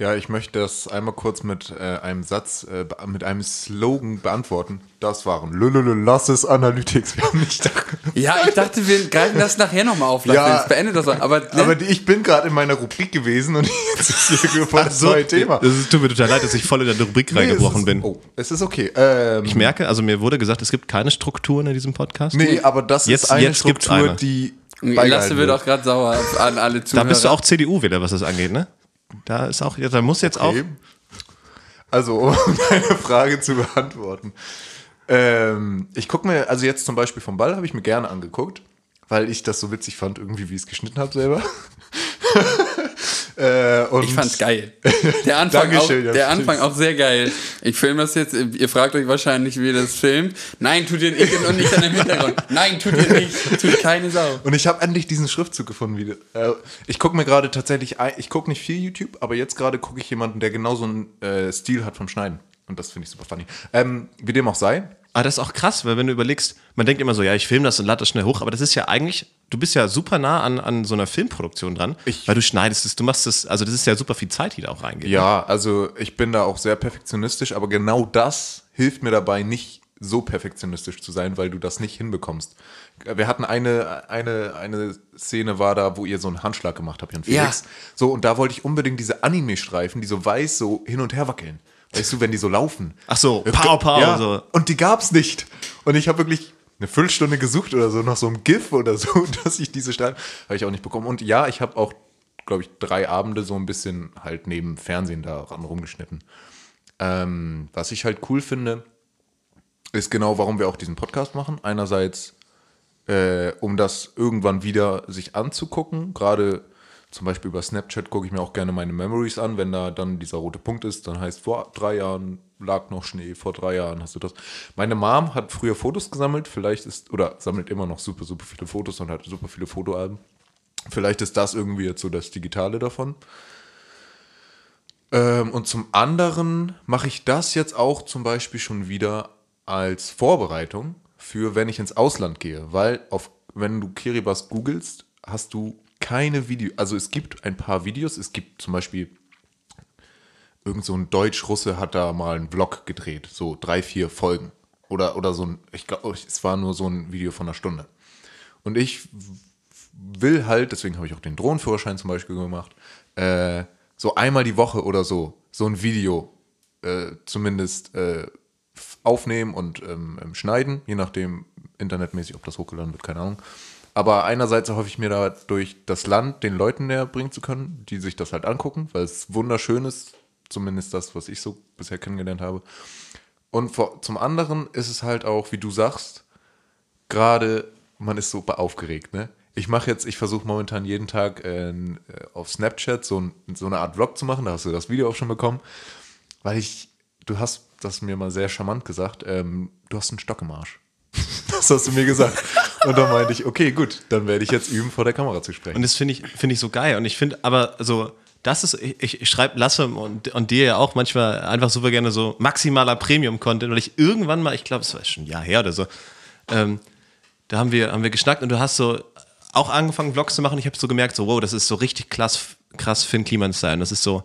Ja, ich möchte das einmal kurz mit äh, einem Satz, äh, mit einem Slogan beantworten. Das waren Lülülü, lass es Analytics. Wir haben nicht Ja, ich dachte, wir greifen das nachher nochmal auf. Ja. Beendet das mal. Aber, ne? Aber die, ich bin gerade in meiner Rubrik gewesen und jetzt ist hier voll das neue Thema. Das ist, tut mir total leid, dass ich voll in der Rubrik Nee, es reingebrochen ist, bin. Oh, es ist okay. Ähm, Ich merke, also mir wurde gesagt, es gibt keine Strukturen in diesem Podcast. nee, aber das Jetzt- ist eine jetzt Struktur, eine. die Lasse wird auch gerade sauer an alle Da Zuhörer. bist du auch CDU-Wähler, was das angeht, ne? Da ist auch, da muss jetzt Okay. Also, um deine Frage zu beantworten. Ähm, ich gucke mir, also jetzt zum Beispiel vom Ball habe ich mir gerne angeguckt, weil ich das so witzig fand, irgendwie wie ich es geschnitten habe selber. äh, Ich fand's geil. Der Anfang, auch, der. Anfang auch sehr geil. Ich filme das jetzt. Ihr fragt euch wahrscheinlich, wie ihr das filmt. Nein, tut ihr nicht und nicht an dem Hintergrund. Nein, tut ihr nicht. Tut keine Sau. Und ich habe endlich diesen Schriftzug gefunden. Wie, äh, ich gucke mir gerade tatsächlich, ein, ich gucke nicht viel YouTube, aber jetzt gerade gucke ich jemanden, der genau so einen äh, Stil hat vom Schneiden. Und das finde ich super funny. Ähm, wie dem auch sei, Aber das ist auch krass, weil wenn du überlegst, man denkt immer so, ja, ich filme das und lade das schnell hoch, aber das ist ja eigentlich, du bist ja super nah an, an so einer Filmproduktion dran, Ich- weil du schneidest es, du machst es, also das ist ja super viel Zeit, die da auch reingeht. Ja, also ich bin da auch sehr perfektionistisch, aber genau das hilft mir dabei, nicht so perfektionistisch zu sein, weil du das nicht hinbekommst. Wir hatten eine, eine, eine Szene war da, wo ihr so einen Handschlag gemacht habt, Jan Felix. Ja. So, und da wollte ich unbedingt diese Anime-Streifen, die so weiß so hin und her wackeln. Weißt du, wenn die so laufen. Ach so, pow, pow, ja, so. Und die gab's nicht. Und ich habe wirklich eine Viertelstunde gesucht oder so nach so einem GIF oder so, dass ich diese Streifen, habe ich auch nicht bekommen. Und ja, ich habe auch, glaube ich, drei Abende so ein bisschen halt neben Fernsehen daran rumgeschnitten. Ähm, was ich halt cool finde, ist genau, warum wir auch diesen Podcast machen. Einerseits, äh, um das irgendwann wieder sich anzugucken. Gerade zum Beispiel über Snapchat gucke ich mir auch gerne meine Memories an. Wenn da dann dieser rote Punkt ist, dann heißt, vor drei Jahren lag noch Schnee, vor drei Jahren hast du das. Meine Mom hat früher Fotos gesammelt, vielleicht ist, oder sammelt immer noch super, super viele Fotos und hat super viele Fotoalben. Vielleicht ist das irgendwie jetzt so das Digitale davon. Ähm, und zum anderen mache ich das jetzt auch zum Beispiel schon wieder als Vorbereitung für, wenn ich ins Ausland gehe. Weil auf, wenn du Kiribati googelst, hast du keine Video. Also es gibt ein paar Videos. Es gibt zum Beispiel irgend so ein Deutsch-Russe hat da mal einen Vlog gedreht. So drei, vier Folgen. Oder, oder so ein, ich glaube, es war nur so ein Video von einer Stunde. Und ich will halt, deswegen habe ich auch den Drohnenführerschein zum Beispiel gemacht, äh, so einmal die Woche oder so, so ein Video äh, zumindest äh, aufnehmen und ähm, ähm, schneiden, je nachdem internetmäßig, ob das hochgeladen wird, keine Ahnung. Aber einerseits erhoffe ich mir dadurch das Land den Leuten näher bringen zu können, die sich das halt angucken, weil es wunderschön ist, zumindest das, was ich so bisher kennengelernt habe. Und vor, zum anderen ist es halt auch, wie du sagst, gerade man ist super aufgeregt, ne? Ich mache jetzt, ich versuche momentan jeden Tag äh, auf Snapchat so, ein, so eine Art Vlog zu machen, da hast du das Video auch schon bekommen, weil ich, du hast das mir mal sehr charmant gesagt, ähm, du hast einen Stock im Arsch. Das hast du mir gesagt. Und dann meinte ich, okay, gut, dann werde ich jetzt üben, vor der Kamera zu sprechen. Und das finde ich, finde ich so geil. Und ich finde aber so, das ist, ich, ich schreibe Lasse und, und dir ja auch manchmal einfach super gerne so maximaler Premium-Content, weil ich irgendwann mal, ich glaube, es war schon ein Jahr her oder so, ähm, da haben wir, haben wir geschnackt und du hast so auch angefangen, Vlogs zu machen. Ich habe so gemerkt, so, wow, das ist so richtig krass, krass Finn Kliman-Style. Das ist so,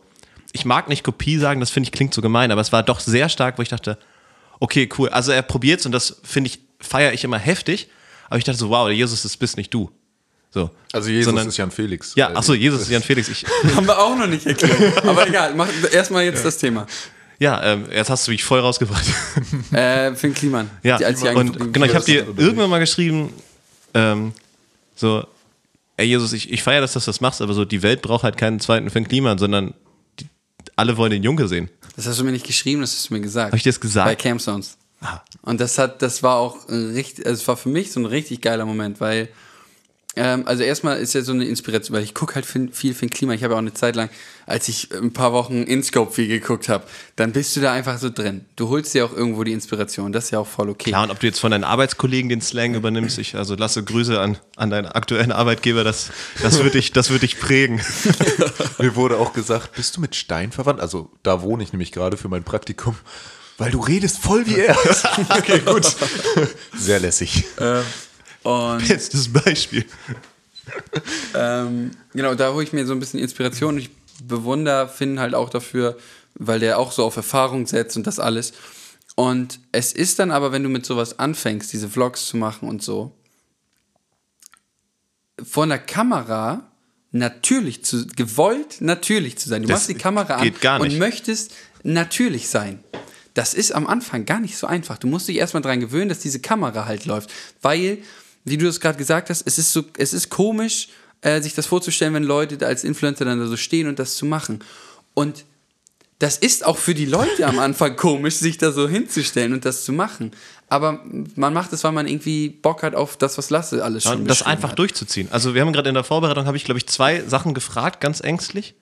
ich mag nicht Kopie sagen, das finde ich klingt so gemein, aber es war doch sehr stark, wo ich dachte, okay, cool. Also er probiert's und das finde ich, feiere ich immer heftig. Aber ich dachte so, wow, Jesus, das bist nicht du. So. Also Jesus Sondern- ist Jan Felix. Ja, achso, Jesus ist Jan Felix. Ich, Haben wir auch noch nicht erklärt. Aber egal, mach erstmal jetzt das Thema. ja, ähm, jetzt hast du mich voll rausgebracht. Äh, Finn Kliman. Ja, Die- als die und ange- genau, ich habe dir irgendwann mal geschrieben, ähm, so, ey Jesus, ich, ich feiere, dass du das machst, aber so, die Welt braucht halt keinen zweiten Finn Kliman, sondern die, alle wollen den Junge sehen. Das hast du mir nicht geschrieben, das hast du mir gesagt. Hab ich dir das gesagt? Bei Camp Sounds. Und das hat, das war auch richtig, also es war für mich so ein richtig geiler Moment, weil, ähm, also erstmal ist ja so eine Inspiration, weil ich gucke halt viel, viel Finn Klima. Ich habe ja auch eine Zeit lang, als ich ein paar Wochen InScope viel geguckt habe, dann bist du da einfach so drin. Du holst dir auch irgendwo die Inspiration, das ist ja auch voll okay. Klar, und ob du jetzt von deinen Arbeitskollegen den Slang übernimmst, ich also lasse Grüße an, an deinen aktuellen Arbeitgeber, das, das wird dich, das dich prägen. Mir wurde auch gesagt, bist du mit Stein verwandt? Also da wohne ich nämlich gerade für mein Praktikum. Weil du redest voll wie er. okay, gut. Sehr lässig. Und Jetzt das Beispiel. ähm, genau, da hole ich mir so ein bisschen Inspiration ich bewundere Finn halt auch dafür, weil der auch so auf Erfahrung setzt und das alles. Und es ist dann aber, wenn du mit sowas anfängst, diese Vlogs zu machen und so, vor einer Kamera natürlich zu, gewollt natürlich zu sein. Du Das machst die Kamera an und möchtest natürlich sein. Das ist am Anfang gar nicht so einfach. Du musst dich erstmal dran gewöhnen, dass diese Kamera halt läuft. Weil, wie du es gerade gesagt hast, es ist so, es ist komisch, äh, sich das vorzustellen, wenn Leute da als Influencer dann da so stehen und das zu machen. Und das ist auch für die Leute am Anfang komisch, sich da so hinzustellen und das zu machen. Aber man macht es, weil man irgendwie Bock hat auf das, was Lasse alles schon Und das einfach hat. durchzuziehen. Also wir haben gerade in der Vorbereitung, habe ich glaube ich zwei Sachen gefragt, ganz ängstlich.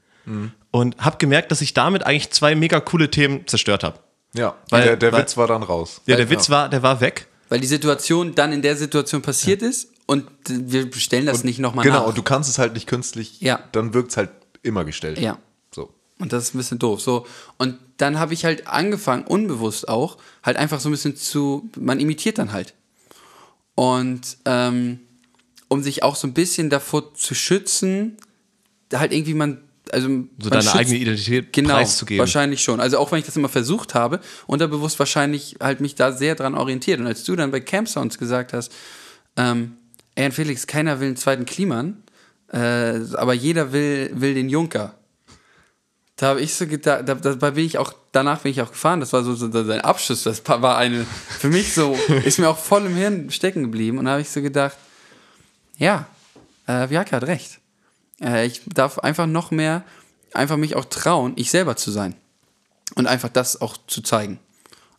Und habe gemerkt, dass ich damit eigentlich zwei mega coole Themen zerstört habe. Ja, Weil- der, der weil- Witz war dann raus. Ja, der Witz war, der war weg. Weil die Situation dann in der Situation passiert ist und wir stellen das nicht nochmal Genau, nach. und du kannst es halt nicht künstlich, Ja. dann wirkt es halt immer gestellt. Ja. So. Und das ist ein bisschen doof. So, und dann habe ich halt angefangen, unbewusst auch, halt einfach so ein bisschen zu, man imitiert dann halt. Und ähm, um sich auch so ein bisschen davor zu schützen, halt irgendwie man, also So deine schützt- eigene Identität genau, preiszugeben. wahrscheinlich schon. Also auch wenn ich das immer versucht habe, unterbewusst wahrscheinlich halt mich da sehr dran orientiert. Und als du dann bei Camp Sounds gesagt hast, ähm, ey und Felix, keiner will einen zweiten Kliman, äh, aber jeder will, will den Junker. Da habe ich so gedacht, da, da bin ich auch, danach bin ich auch gefahren, das war so, so sein Abschluss, das war eine, für mich so, ist mir auch voll im Hirn stecken geblieben und da habe ich so gedacht, ja, äh, Viaka hat recht. Äh, ich darf einfach noch mehr, einfach mich auch trauen, ich selber zu sein. Und einfach das auch zu zeigen.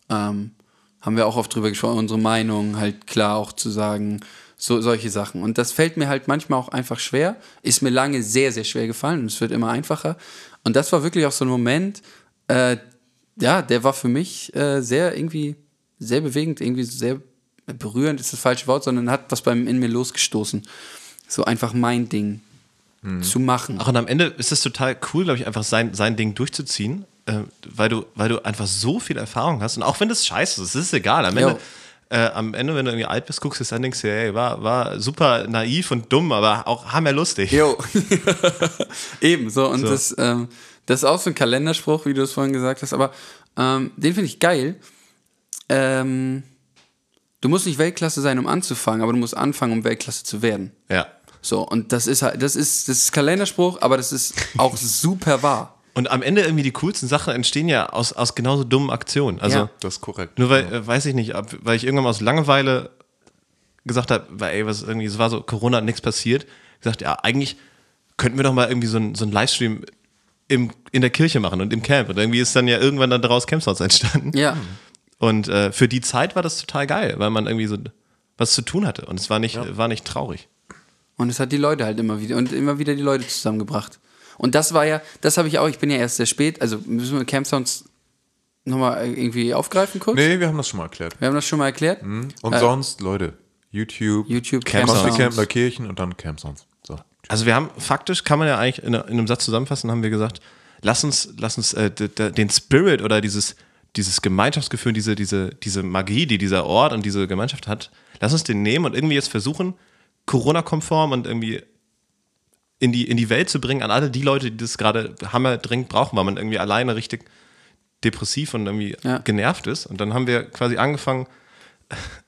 Ähm, haben wir auch oft drüber gesprochen, unsere Meinung halt klar auch zu sagen, so solche Sachen. Und das fällt mir halt manchmal auch einfach schwer. Ist mir lange sehr, sehr schwer gefallen und es wird immer einfacher. Und das war wirklich auch so ein Moment, äh, ja, der war für mich äh, sehr irgendwie, sehr bewegend, irgendwie sehr berührend ist das falsche Wort, sondern hat was beim in mir losgestoßen. So einfach mein Ding zu machen. Ach, und am Ende ist es total cool, glaube ich, einfach sein, sein Ding durchzuziehen, äh, weil, du, weil du einfach so viel Erfahrung hast. Und auch wenn das scheiße ist, es ist egal. Am. Ende, äh, am Ende, wenn du irgendwie alt bist, guckst du es an, denkst du, ey, war, war super naiv und dumm, aber auch hammer lustig. Jo. Eben, so. Und So. Das, ähm, das ist auch so ein Kalenderspruch, wie du es vorhin gesagt hast, aber ähm, den finde ich geil. Ähm, du musst nicht Weltklasse sein, um anzufangen, aber du musst anfangen, um Weltklasse zu werden. Ja. So, und das ist halt, das ist, das ist Kalenderspruch, aber das ist auch super wahr. Und am Ende irgendwie die coolsten Sachen entstehen ja aus, aus genauso dummen Aktionen. Also Ja. Das ist korrekt. nur weil, äh, weiß ich nicht, ab, weil ich irgendwann mal aus Langeweile gesagt habe, weil ey, was irgendwie, es war so Corona, nichts passiert, gesagt, ja, eigentlich könnten wir doch mal irgendwie so einen so Livestream im, in der Kirche machen und im Camp. Und irgendwie ist dann ja irgendwann dann daraus Campsounds entstanden. Ja. Und äh, für die Zeit war das total geil, weil man irgendwie so was zu tun hatte. Und es war nicht, war nicht traurig. Und es hat die Leute halt immer wieder und immer wieder die Leute zusammengebracht. Und das war ja, das habe ich auch, ich bin ja erst sehr spät, also müssen wir Camp Sounds nochmal irgendwie aufgreifen kurz? Nee, wir haben das schon mal erklärt. Wir haben das schon mal erklärt. Und sonst, Leute, YouTube, YouTube, Camp Camp Sounds. Sounds. Campner Kirchen und dann Camp Sounds. So. Also wir haben faktisch, kann man ja eigentlich in, in einem Satz zusammenfassen, haben wir gesagt, lass uns, lass uns äh, den Spirit oder dieses, dieses Gemeinschaftsgefühl, diese, diese, diese Magie, die dieser Ort und diese Gemeinschaft hat, lass uns den nehmen und irgendwie jetzt versuchen, Corona-konform und irgendwie in die, in die Welt zu bringen an alle die Leute, die das gerade hammerdringend brauchen, weil man irgendwie alleine richtig depressiv und irgendwie Ja. genervt ist. Und dann haben wir quasi angefangen,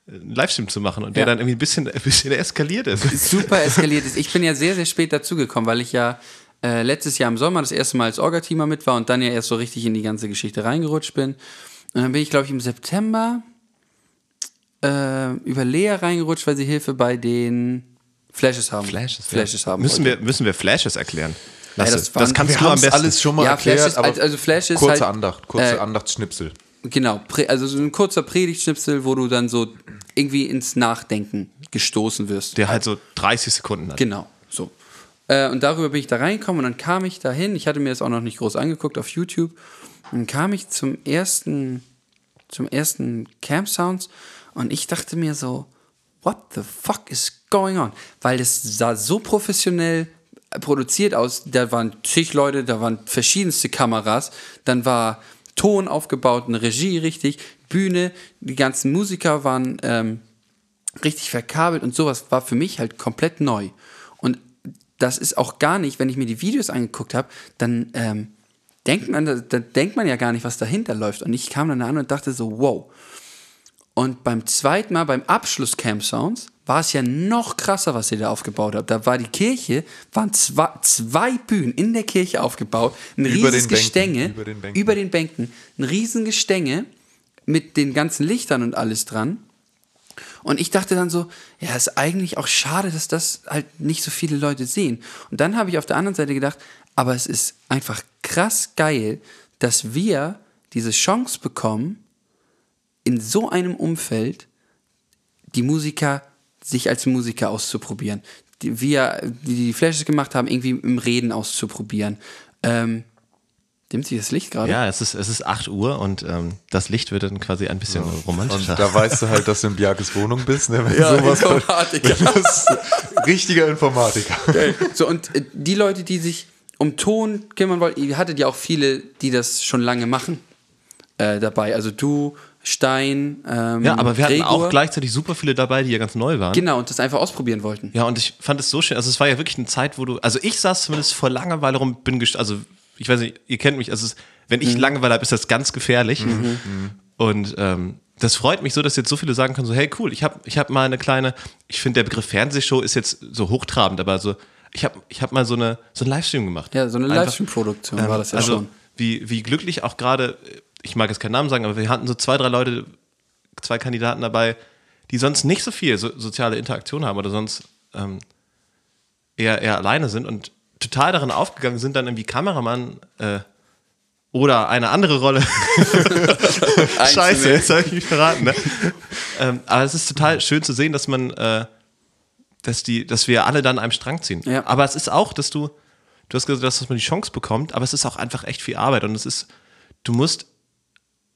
einen Livestream zu machen und der Ja. dann irgendwie ein bisschen, ein bisschen eskaliert ist. super eskaliert ist. Ich bin ja sehr, sehr spät dazugekommen, weil ich ja äh, letztes Jahr im Sommer das erste Mal als Orga-Teamer mit war und dann ja erst so richtig in die ganze Geschichte reingerutscht bin. Und dann bin ich, glaube ich, im September äh, über Lea reingerutscht, weil sie Hilfe bei den Flashes haben. Flashes, Flashes ja. haben. Müssen wir, müssen wir Flashes erklären? Ja, Lasse, das das, waren- kannst wir du am besten. alles schon mal Ja, erklärt, Flash ist- aber also Flash ist kurze halt- Andacht, kurze äh, Andachtsschnipsel. Genau, also so ein kurzer Predigtschnipsel, wo du dann so irgendwie ins Nachdenken gestoßen wirst. der halt so 30 Sekunden hat. Genau, so. Äh, und darüber bin ich da reingekommen und dann kam ich dahin. Ich hatte mir das auch noch nicht groß angeguckt auf YouTube. Und dann kam ich zum ersten, zum ersten Camp Sounds und ich dachte mir so, what the fuck is going on? Weil das sah so professionell produziert aus. Da waren zig Leute, da waren verschiedenste Kameras, dann war Ton aufgebaut, eine Regie richtig, Bühne, die ganzen Musiker waren ähm, richtig verkabelt und sowas war für mich halt komplett neu. Und das ist auch gar nicht, wenn ich mir die Videos angeguckt habe, dann ähm, denkt man, da denkt man ja gar nicht, was dahinter läuft. Und ich kam dann an und dachte so, wow. Und beim zweiten Mal, beim Abschluss Camp Sounds, war es ja noch krasser, was ihr da aufgebaut habt. Da war die Kirche, waren zwei, zwei Bühnen in der Kirche aufgebaut, ein Über riesiges Gestänge, über den Bänken. über den Bänken, ein riesen Gestänge mit den ganzen Lichtern und alles dran. Und ich dachte dann so, ja, ist eigentlich auch schade, dass das halt nicht so viele Leute sehen. Und dann habe ich auf der anderen Seite gedacht, aber es ist einfach krass geil, dass wir diese Chance bekommen, in so einem Umfeld die Musiker sich als Musiker auszuprobieren. Die, wir, die die Flashes gemacht haben, irgendwie im Reden auszuprobieren. Ähm, dimmt sich das Licht gerade? Ja, es ist, es ist 8 Uhr und ähm, das Licht wird dann quasi ein bisschen Und romantischer. da weißt du halt, dass du in Bjarkes Wohnung bist, ne? Wenn Ja, sowas Informatiker. Ist richtiger Informatiker. So, und äh, die Leute, die sich um Ton kümmern wollten, ihr hattet ja auch viele, die das schon lange machen, äh, dabei. Also du, Stein, ähm, ja, aber wir hatten Gregor. auch gleichzeitig super viele dabei, die ja ganz neu waren. Genau, und das einfach ausprobieren wollten. Ja, und ich fand es so schön. Also, es war ja wirklich eine Zeit, wo du. Also, ich saß zumindest vor Langeweile rum, bin gest Also, ich weiß nicht, ihr kennt mich. Also, es, wenn Mhm. ich Langeweile habe, ist das ganz gefährlich. Und ähm, das freut mich so, dass jetzt so viele sagen können: so, hey, cool, ich habe ich hab mal eine kleine. Ich finde, der Begriff Fernsehshow ist jetzt so hochtrabend, aber so. Ich habe ich hab mal so, eine, so einen Livestream gemacht. Ja, so eine Livestream-Produktion ähm, war das ja also, schon. Wie, wie glücklich auch gerade, ich mag jetzt keinen Namen sagen, aber wir hatten so zwei, drei Leute, zwei Kandidaten dabei, die sonst nicht so viel so, soziale Interaktion haben oder sonst ähm, eher, eher alleine sind und total darin aufgegangen sind, dann irgendwie Kameramann äh, oder eine andere Rolle. Scheiße, jetzt habe ich mich verraten. Ne? ähm, aber es ist total schön zu sehen, dass man, äh, dass die, dass wir alle dann an einem Strang ziehen. Ja. Aber es ist auch, dass du, du hast gesagt, dass man die Chance bekommt, aber es ist auch einfach echt viel Arbeit und es ist, du musst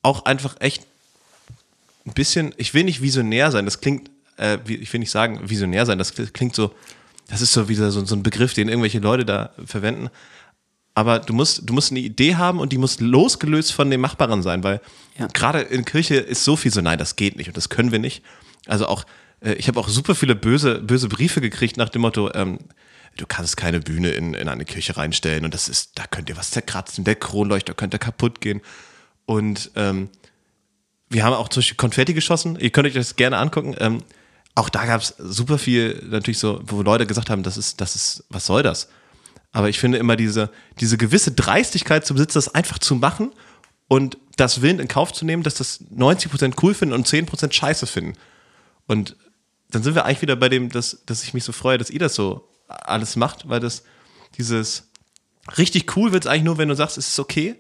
auch einfach echt ein bisschen, ich will nicht visionär sein, das klingt, äh, ich will nicht sagen visionär sein, das klingt so, das ist so wieder so, so ein Begriff, den irgendwelche Leute da verwenden. Aber du musst, du musst eine Idee haben und die muss losgelöst von dem Machbaren sein, weil Ja. gerade in Kirche ist so viel so, nein, das geht nicht und das können wir nicht. Also auch, äh, ich habe auch super viele böse, böse Briefe gekriegt nach dem Motto, ähm, du kannst keine Bühne in, in eine Kirche reinstellen und das ist, da könnt ihr was zerkratzen, der Kronleuchter könnte kaputt gehen. Und ähm, wir haben auch zum Beispiel Konfetti geschossen. Ihr könnt euch das gerne angucken. Ähm, auch da gab es super viel natürlich so, wo Leute gesagt haben, das ist, das ist, was soll das? Aber ich finde immer diese, diese gewisse Dreistigkeit zum Besitzer, das einfach zu machen und das Willen in Kauf zu nehmen, dass das 90% cool finden und 10% scheiße finden. Und dann sind wir eigentlich wieder bei dem, dass, dass ich mich so freue, dass ihr das so alles macht, weil das dieses richtig cool wird es eigentlich nur, wenn du sagst, es ist okay,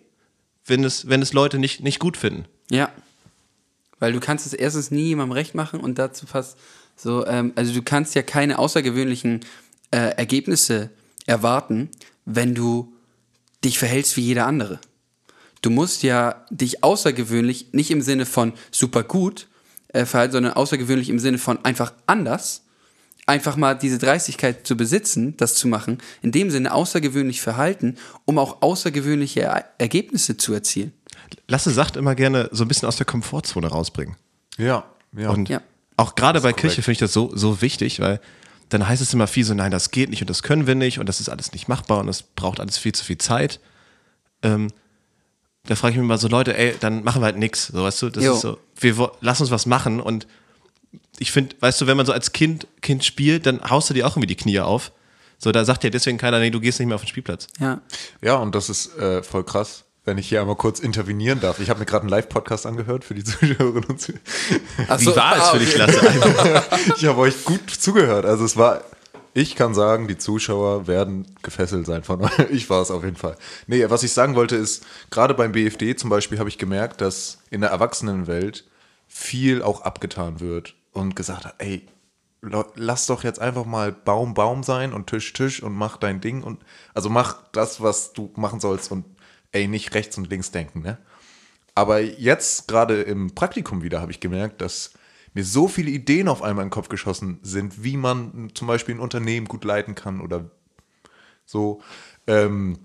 wenn es, wenn es Leute nicht, nicht gut finden. Ja. Weil du kannst es erstens nie jemandem recht machen und dazu fast so, ähm, also du kannst ja keine außergewöhnlichen äh, Ergebnisse erwarten, wenn du dich verhältst wie jeder andere. Du musst ja dich außergewöhnlich, nicht im Sinne von super gut äh, verhalten, sondern außergewöhnlich im Sinne von einfach anders, einfach mal diese Dreistigkeit zu besitzen, das zu machen, in dem Sinne außergewöhnlich verhalten, um auch außergewöhnliche er Ergebnisse zu erzielen. Lasse sagt immer gerne so ein bisschen aus der Komfortzone rausbringen. Ja, ja. Und Ja. auch gerade bei korrekt. Kirche finde ich das so, so wichtig, weil dann heißt es immer viel so, nein, das geht nicht und das können wir nicht und das ist alles nicht machbar und das braucht alles viel zu viel Zeit. Ähm, da frage ich mich mal so, Leute, ey, dann machen wir halt nichts. So, weißt du, das Jo. ist so, wir lass uns was machen und ich finde, weißt du, wenn man so als Kind, Kind spielt, dann haust du dir auch irgendwie die Knie auf. So, da sagt ja deswegen keiner, nee, du gehst nicht mehr auf den Spielplatz. Ja. Ja, und das ist äh, voll krass, wenn ich hier einmal kurz intervenieren darf. Ich habe mir gerade einen Live-Podcast angehört für die Zuschauerinnen und Zuhörer. Ach Wie so, war es ah, für dich. Lasse? Ich habe euch gut zugehört. Also es war, ich kann sagen, die Zuschauer werden gefesselt sein von euch. Ich war es auf jeden Fall. Nee, was ich sagen wollte ist, gerade beim BFD zum Beispiel habe ich gemerkt, dass in der Erwachsenenwelt viel auch abgetan wird und gesagt hat, ey, lass doch jetzt einfach mal Baum Baum sein und Tisch Tisch und mach dein Ding und also mach das, was du machen sollst und ey, nicht rechts und links denken, ne? Aber jetzt, gerade im Praktikum wieder, habe ich gemerkt, dass mir so viele Ideen auf einmal in den Kopf geschossen sind, wie man zum Beispiel ein Unternehmen gut leiten kann oder so. Ähm,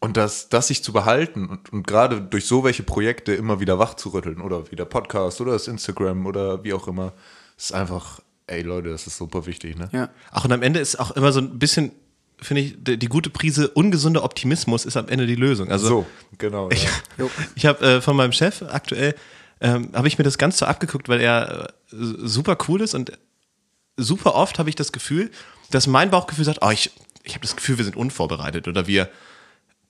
und das, das sich zu behalten und, und gerade durch so welche Projekte immer wieder wach zu rütteln oder wie der Podcast oder das Instagram oder wie auch immer, ist einfach, ey Leute, das ist super wichtig, ne? Ja. Ach, und am Ende ist auch immer so ein bisschen, finde ich, die, die gute Prise ungesunder Optimismus ist am Ende die Lösung. Also So, genau. ich, ja. ich habe äh, von meinem Chef aktuell, ähm, habe ich mir das ganz so abgeguckt, weil er äh, super cool ist und super oft habe ich das Gefühl, dass mein Bauchgefühl sagt, oh, ich, ich habe das Gefühl, wir sind unvorbereitet oder wir,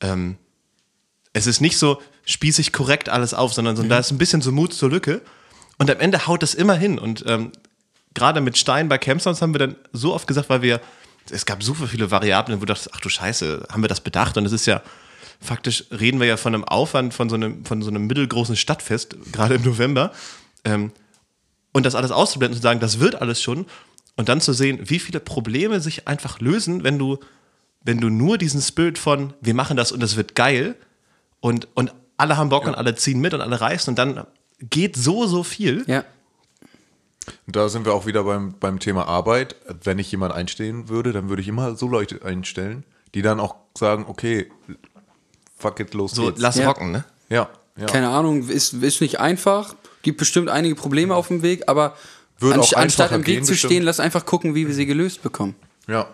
ähm, es ist nicht so spießig korrekt alles auf, sondern so, da ist ein bisschen so Mut zur Lücke und am Ende haut das immer hin und ähm, gerade mit Stein bei Campsounds haben wir dann so oft gesagt, weil wir, es gab super viele Variablen, wo du dachtest, ach du Scheiße, haben wir das bedacht? Und es ist ja, faktisch reden wir ja von einem Aufwand von so einem, von so einem mittelgroßen Stadtfest, gerade im November. Ähm, und das alles auszublenden und zu sagen, das wird alles schon. Und dann zu sehen, wie viele Probleme sich einfach lösen, wenn du, wenn du nur diesen Spirit von, wir machen das und das wird geil und, und alle haben Bock und alle ziehen mit und alle reißen und dann geht so, so viel. Ja. Und da sind wir auch wieder beim, beim Thema Arbeit. Wenn ich jemand einstellen würde, dann würde ich immer so Leute einstellen, die dann auch sagen, okay, fuck it, los So, geht's. lass Ja. rocken, ne? ja, ja. Keine Ahnung, ist, ist nicht einfach. Gibt bestimmt einige Probleme auf dem Weg, aber Würde auch anst anstatt im Weg zu bestimmt. stehen, lass einfach gucken, wie wir sie gelöst bekommen. ja.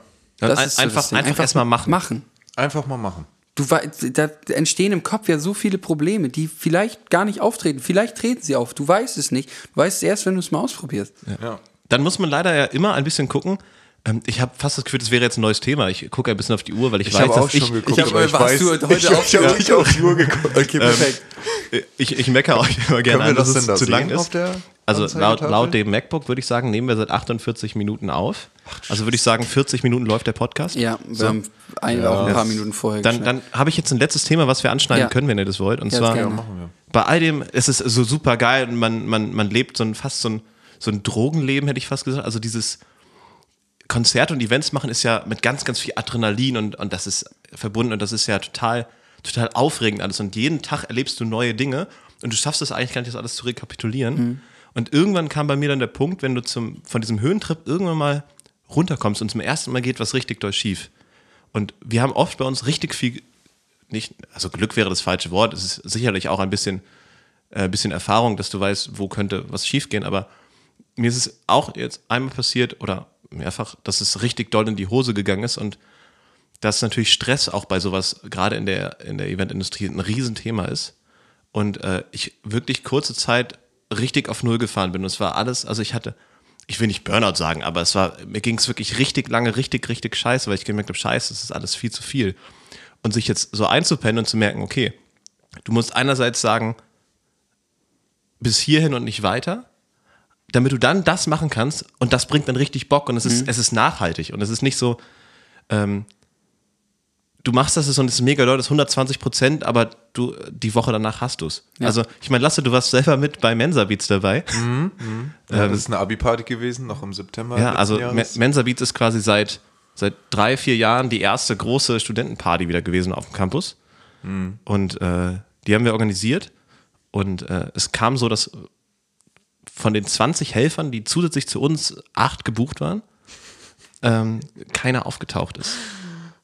Ja, Das ein- ist so einfach das Ding. einfach erstmal machen. Machen. Einfach mal machen. Du, da entstehen im Kopf ja so viele Probleme, die vielleicht gar nicht auftreten. Vielleicht treten sie auf. Du weißt es nicht. Du weißt es erst, wenn du es mal ausprobierst. Ja. Dann muss man leider ja immer ein bisschen gucken. Ähm, Ich habe fast das Gefühl, das wäre jetzt ein neues Thema. Ich gucke ein bisschen auf die Uhr, weil ich, Ich weiß, habe auch dass ich, schon geguckt, ich hab- ich weiß, du heute ich, hab- ich nicht auf die Uhr geguckt. Okay, perfekt. ich, ich meckere euch immer gerne an, dass das es zu lang ist. auf der also laut, laut dem MacBook würde ich sagen, nehmen wir seit 48 Minuten auf. Also würde ich sagen, 40 Minuten läuft der Podcast. Ja, wir haben ein, auch ein paar Minuten vorher Dann, dann habe ich jetzt ein letztes Thema, was wir anschneiden Ja. können, wenn ihr das wollt. Und Ja, zwar gerne. Ja, machen wir. bei all dem, es ist so super geil und man, man, man lebt so ein fast so ein, so ein Drogenleben, hätte ich fast gesagt. Also dieses Konzerte und Events machen ist ja mit ganz, ganz viel Adrenalin und, und das ist verbunden und das ist ja total, total aufregend alles. Und jeden Tag erlebst du neue Dinge und du schaffst es eigentlich gar nicht, das alles zu rekapitulieren. Und irgendwann kam bei mir dann der Punkt, wenn du zum, von diesem Höhentrip irgendwann mal runterkommst und zum ersten Mal geht was richtig doll schief. Und wir haben oft bei uns richtig viel, nicht, also Glück wäre das falsche Wort, es ist sicherlich auch ein bisschen, äh, bisschen Erfahrung, dass du weißt, wo könnte was schiefgehen, aber mir ist es auch jetzt einmal passiert oder mehrfach, dass es richtig doll in die Hose gegangen ist und dass natürlich Stress auch bei sowas, gerade in der, in der Eventindustrie, ein Riesenthema ist. Und äh, ich wirklich kurze Zeit richtig auf Null gefahren bin. Und es war alles, also ich hatte, ich will nicht Burnout sagen, aber es war, mir ging es wirklich richtig lange, richtig, richtig scheiße, weil ich gemerkt habe, scheiße, es ist alles viel zu viel. Und sich jetzt so einzupennen und zu merken, okay, du musst einerseits sagen, bis hierhin und nicht weiter. damit du dann das machen kannst und das bringt dann richtig Bock und es ist, es ist nachhaltig und es ist nicht so, ähm, du machst das und es ist mega doll, das ist 120 Prozent, aber du, die Woche danach hast du es. Also, ich meine, Lasse, du warst selber mit bei Mensa Beats dabei. Ja, das ist eine Abi-Party gewesen, noch im September. Ja, also Jahres. Mensa Beats ist quasi seit, seit drei, vier Jahren die erste große Studentenparty wieder gewesen auf dem Campus. Und äh, die haben wir organisiert. Und äh, es kam so, dass von den 20 Helfern, die zusätzlich zu uns acht gebucht waren, ähm, keiner aufgetaucht ist.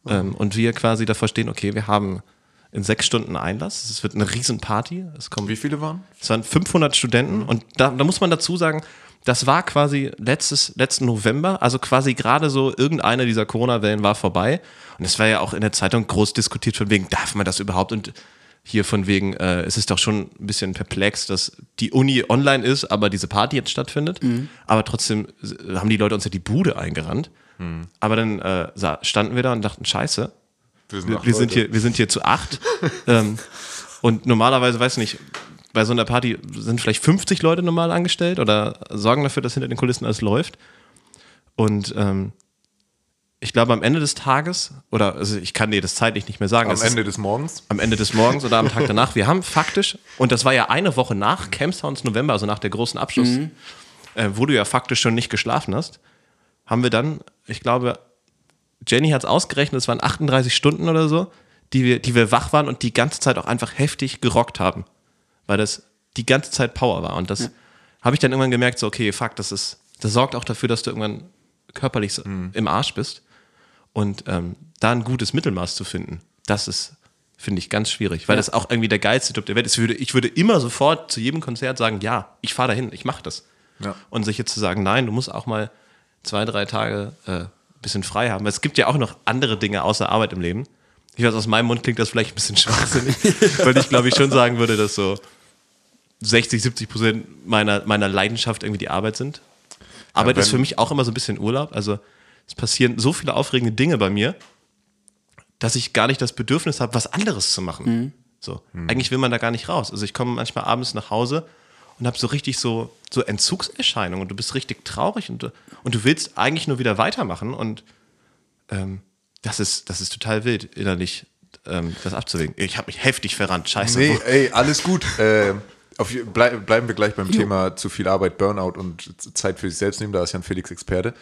Ähm, und wir quasi davor stehen, okay, wir haben in sechs Stunden Einlass. Es wird eine Riesenparty. Es kommen Wie viele waren? es waren 500 Studenten und da, da muss man dazu sagen, das war quasi letztes, letzten November, also quasi gerade so irgendeine dieser Corona-Wellen war vorbei. Und es war ja auch in der Zeitung groß diskutiert von wegen, darf man das überhaupt? Und hier von wegen, äh, es ist doch schon ein bisschen perplex, dass die Uni online ist, aber diese Party jetzt stattfindet. Aber trotzdem haben die Leute uns ja die Bude eingerannt. Aber dann äh, sa- standen wir da und dachten, scheiße, wir, acht wir, sind hier, wir sind hier zu acht. ähm, und normalerweise, weiß nicht, bei so einer Party sind vielleicht 50 Leute normal angestellt oder sorgen dafür, dass hinter den Kulissen alles läuft. Und ähm, ich glaube, am Ende des Tages, oder also ich kann dir das zeitlich nicht mehr sagen, Am Ende des Morgens. am Ende des Morgens oder am Tag danach, wir haben faktisch, und das war ja eine Woche nach Camp Sounds November, also nach der großen Abschluss, äh, wo du ja faktisch schon nicht geschlafen hast, haben wir dann, ich glaube, Jenny hat es ausgerechnet, es waren 38 Stunden oder so, die wir, die wir wach waren und die ganze Zeit auch einfach heftig gerockt haben. Weil das die ganze Zeit Power war. Und das habe ich dann irgendwann gemerkt, so, okay, fuck, das ist, das sorgt auch dafür, dass du irgendwann körperlich so im Arsch bist. Und ähm, da ein gutes Mittelmaß zu finden, das ist, finde ich, ganz schwierig, weil das auch irgendwie der geilste Club der Welt ist. Ich würde, ich würde immer sofort zu jedem Konzert sagen, ja, ich fahre dahin, ich mache das. Ja. Und sich jetzt zu sagen, nein, du musst auch mal zwei, drei Tage äh, bisschen frei haben. Es gibt ja auch noch andere Dinge außer Arbeit im Leben. Ich weiß, aus meinem Mund klingt das vielleicht ein bisschen schwachsinnig, weil ich glaube ich schon sagen würde, dass so 60, 70 Prozent meiner, meiner Leidenschaft irgendwie die Arbeit sind. Arbeit wenn- ist für mich auch immer so ein bisschen Urlaub. Also es passieren so viele aufregende Dinge bei mir, dass ich gar nicht das Bedürfnis habe, was anderes zu machen. So. Eigentlich will man da gar nicht raus. Also ich komme manchmal abends nach Hause und habe so richtig so, so Entzugserscheinungen und du bist richtig traurig und, du- und du willst eigentlich nur wieder weitermachen und ähm, das, ist, das ist total wild, innerlich ähm, das abzuwägen. Ich habe mich heftig verrannt, scheiße. Nee, ey, alles gut. Äh, auf, bleib, bleiben wir gleich beim Thema zu viel Arbeit, Burnout und Zeit für sich selbst nehmen. Da ist Jan Felix Experte.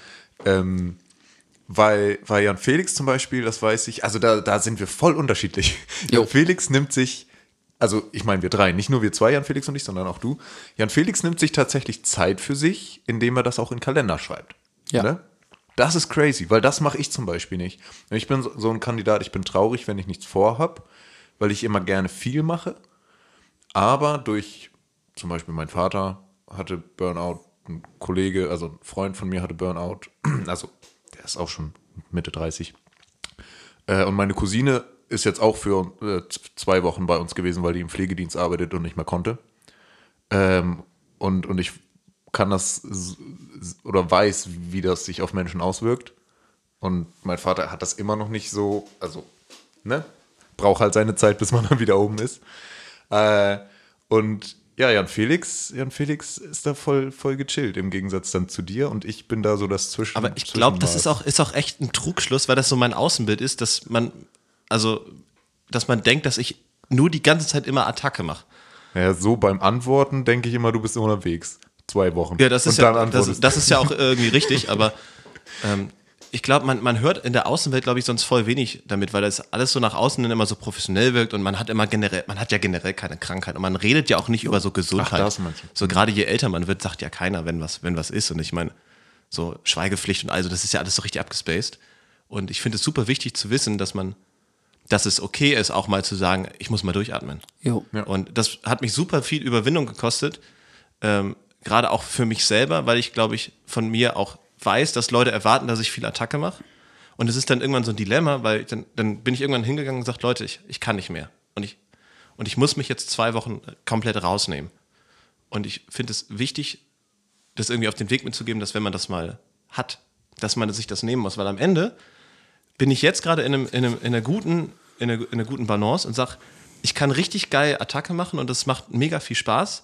Ähm, weil, weil Jan Felix zum Beispiel, das weiß ich, also da, da sind wir voll unterschiedlich. Jo. Jan Felix nimmt sich, also ich meine wir drei, nicht nur wir zwei, Jan Felix und ich, sondern auch du. Jan Felix nimmt sich tatsächlich Zeit für sich, indem er das auch in den Kalender schreibt. Ja. Oder? Das ist crazy, weil das mache ich zum Beispiel nicht. Ich bin so so ein Kandidat, ich bin traurig, wenn ich nichts vorhab, weil ich immer gerne viel mache. Aber durch zum Beispiel mein Vater hatte Burnout, ein Kollege, also ein Freund von mir hatte Burnout, also der ist auch schon Mitte 30. Äh, und meine Cousine ist jetzt auch für äh, zwei Wochen bei uns gewesen, weil die im Pflegedienst arbeitet und nicht mehr konnte. Ähm, und, und ich kann das oder weiß, wie das sich auf Menschen auswirkt. Und mein Vater hat das immer noch nicht so, also, ne? Braucht halt seine Zeit, bis man dann wieder oben ist. Äh, und ja, Jan Felix, Jan Felix ist da voll, voll gechillt, im Gegensatz dann zu dir. Und ich bin da so das Zwischen. Aber ich glaube, das ist auch, ist auch echt ein Trugschluss, weil das so mein Außenbild ist, dass man, also, dass man denkt, dass ich nur die ganze Zeit immer Attacke mache. Ja, so beim Antworten denke ich immer, du bist unterwegs. Zwei Wochen. Ja, das ist ja, das, das ist ja auch irgendwie richtig, aber ähm, ich glaube, man, man hört in der Außenwelt, glaube ich, sonst voll wenig damit, weil das alles so nach außen dann immer so professionell wirkt und man hat immer generell, man hat ja generell keine Krankheit und man redet ja auch nicht über so Gesundheit. das meinst du. so gerade je älter man wird, sagt ja keiner, wenn was, wenn was ist. Und ich meine, so Schweigepflicht und also, das ist ja alles so richtig abgespaced. Und ich finde es super wichtig zu wissen, dass man, dass es okay ist, auch mal zu sagen, ich muss mal durchatmen. Jo. Und das hat mich super viel Überwindung gekostet. Ähm, Gerade auch für mich selber, weil ich, glaube ich, von mir auch weiß, dass Leute erwarten, dass ich viel Attacke mache. Und es ist dann irgendwann so ein Dilemma, weil dann, dann bin ich irgendwann hingegangen und gesagt, Leute, ich, ich kann nicht mehr. Und ich, und ich muss mich jetzt zwei Wochen komplett rausnehmen. Und ich finde es wichtig, das irgendwie auf den Weg mitzugeben, dass wenn man das mal hat, dass man sich das nehmen muss. Weil am Ende bin ich jetzt gerade in, einem, in, einem, in, einer guten, in, einer, in einer guten Balance und sage, ich kann richtig geil Attacke machen und das macht mega viel Spaß.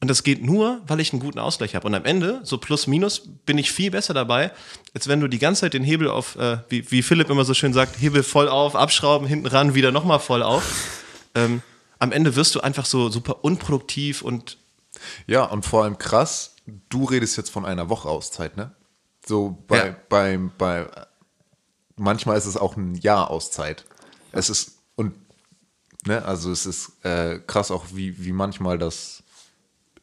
Und das geht nur, weil ich einen guten Ausgleich habe. Und am Ende, so plus minus, bin ich viel besser dabei, als wenn du die ganze Zeit den Hebel auf, äh, wie, wie Philipp immer so schön sagt, Hebel voll auf, abschrauben, hinten ran, wieder nochmal voll auf. ähm, am Ende wirst du einfach so super unproduktiv und Ja, und vor allem krass, du redest jetzt von einer Woche Auszeit, ne? So bei, Ja. beim, bei, manchmal ist es auch ein Jahr Auszeit. Es ist, und, ne, also es ist äh, krass auch, wie, wie manchmal das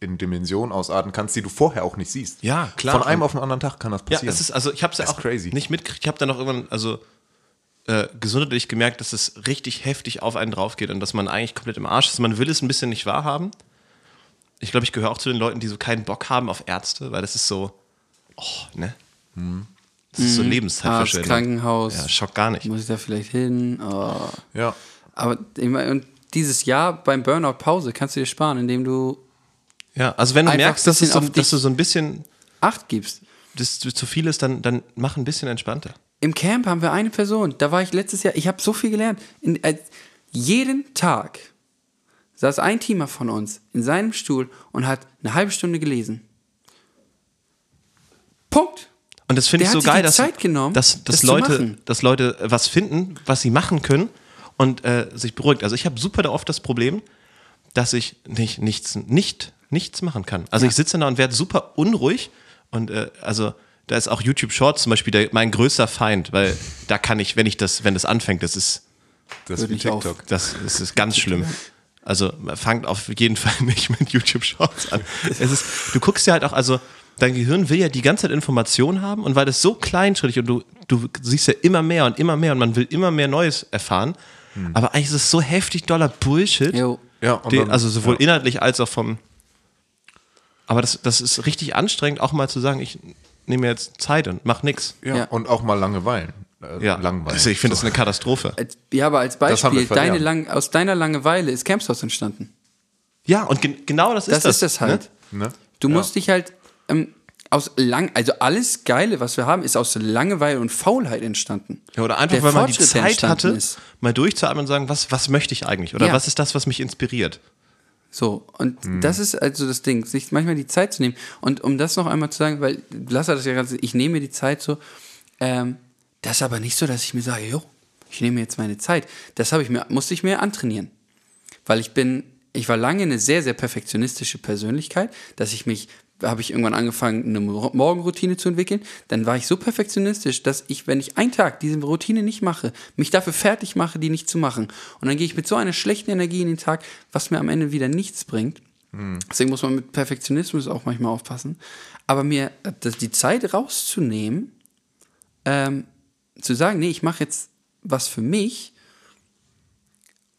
in Dimensionen ausarten kannst, die du vorher auch nicht siehst. Ja, klar. Von einem auf den anderen Tag kann das Ja, passieren. es ist, also ich habe es ja auch crazy. nicht mitgekriegt. Ich habe dann auch irgendwann, also äh, gesundheitlich gemerkt, dass es richtig heftig auf einen drauf geht und dass man eigentlich komplett im Arsch ist. Man will es ein bisschen nicht wahrhaben. Ich glaube, ich gehöre auch zu den Leuten, die so keinen Bock haben auf Ärzte, weil das ist so, oh, ne? Das ist so Arzt, Lebenszeitverschwendung. Krankenhaus. Ja, Schock gar nicht. Muss ich da vielleicht hin? Oh. ja. Aber ich meine, und dieses Jahr beim Burnout Pause kannst du dir sparen, indem du Ja, also wenn du merkst, dass, so, dass du so ein bisschen, Acht gibst. dass du zu viel ist, dann, dann mach ein bisschen entspannter. Im Camp haben wir eine Person, da war ich letztes Jahr, ich habe so viel gelernt. In, äh, jeden Tag saß ein Teamer von uns in seinem Stuhl und hat eine halbe Stunde gelesen. Punkt. Und das finde ich so geil, dass, Zeit genommen, dass, dass, das Leute, dass Leute was finden, was sie machen können und äh, sich beruhigt. Also ich habe super da oft das Problem, dass ich nicht, nichts, nicht, nichts machen kann. Also Ja. ich sitze da und werde super unruhig und äh, also da ist auch YouTube Shorts zum Beispiel der, mein größter Feind, weil da kann ich, wenn ich das, wenn das anfängt, das ist, Das ist. TikTok. das, das ist ganz schlimm. Also fangt auf jeden Fall nicht mit YouTube Shorts an. Es ist, du guckst ja halt auch, also dein Gehirn will ja die ganze Zeit Informationen haben und weil das so kleinschrittig und du, du siehst ja immer mehr und immer mehr und man will immer mehr Neues erfahren, aber eigentlich ist es so heftig doller Bullshit. Jo. Ja, dann- also sowohl ja. inhaltlich als auch vom. Aber das, das ist richtig anstrengend, auch mal zu sagen, ich nehme mir jetzt Zeit und mach nix. Ja, Ja. und auch mal Langeweilen. Äh, Ja, Langweilen. also ich finde das eine Katastrophe. Als, ja, aber als Beispiel, deine lang, aus deiner Langeweile ist Campshouse entstanden. Ja, und gen genau das ist Das, das. ist das halt. Ne? Ne? Du Ja. musst dich halt ähm, aus lang, also alles Geile, was wir haben, ist aus Langeweile und Faulheit entstanden. Ja, oder einfach, Der weil man die Zeit hatte, ist. mal durchzuatmen und sagen, was, was möchte ich eigentlich? Oder Ja. was ist das, was mich inspiriert? So, und Mhm. das ist also das Ding, sich manchmal die Zeit zu nehmen. Und um das noch einmal zu sagen, weil Lass hat das ja gerade, ich nehme mir die Zeit so, ähm, das ist aber nicht so, dass ich mir sage, jo, ich nehme mir jetzt meine Zeit. Das habe ich mir, musste ich mir antrainieren. Weil ich bin, ich war lange eine sehr, sehr perfektionistische Persönlichkeit, dass ich mich, habe ich irgendwann angefangen, eine Mo- Morgenroutine zu entwickeln. Dann war ich so perfektionistisch, dass ich, wenn ich einen Tag diese Routine nicht mache, mich dafür fertig mache, die nicht zu machen. Und dann gehe ich mit so einer schlechten Energie in den Tag, was mir am Ende wieder nichts bringt. Deswegen muss man mit Perfektionismus auch manchmal aufpassen. Aber mir das, die Zeit rauszunehmen, ähm, zu sagen, nee, ich mache jetzt was für mich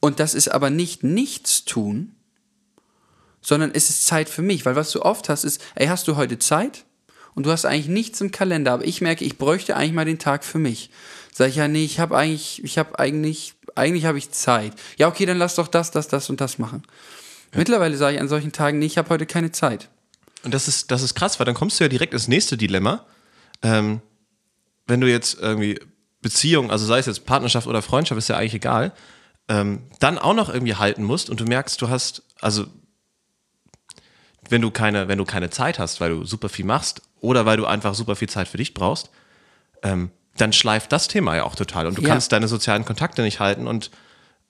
und das ist aber nicht nichts tun, sondern es ist Zeit für mich, weil was du oft hast, ist, ey, hast du heute Zeit? Und du hast eigentlich nichts im Kalender, aber ich merke, ich bräuchte eigentlich mal den Tag für mich. Sag ich ja, nee, ich habe eigentlich, ich habe eigentlich, eigentlich habe ich Zeit. Ja, okay, dann lass doch das, das, das und das machen. Mittlerweile sage ich an solchen Tagen, nee, ich habe heute keine Zeit. Und das ist, das ist krass, weil dann kommst du ja direkt ins nächste Dilemma. Ähm, wenn du jetzt irgendwie Beziehung, also sei es jetzt Partnerschaft oder Freundschaft, ist ja eigentlich egal, ähm, dann auch noch irgendwie halten musst und du merkst, du hast, also wenn du keine, wenn du keine Zeit hast, weil du super viel machst oder weil du einfach super viel Zeit für dich brauchst, ähm, dann schleift das Thema ja auch total und du Ja. kannst deine sozialen Kontakte nicht halten und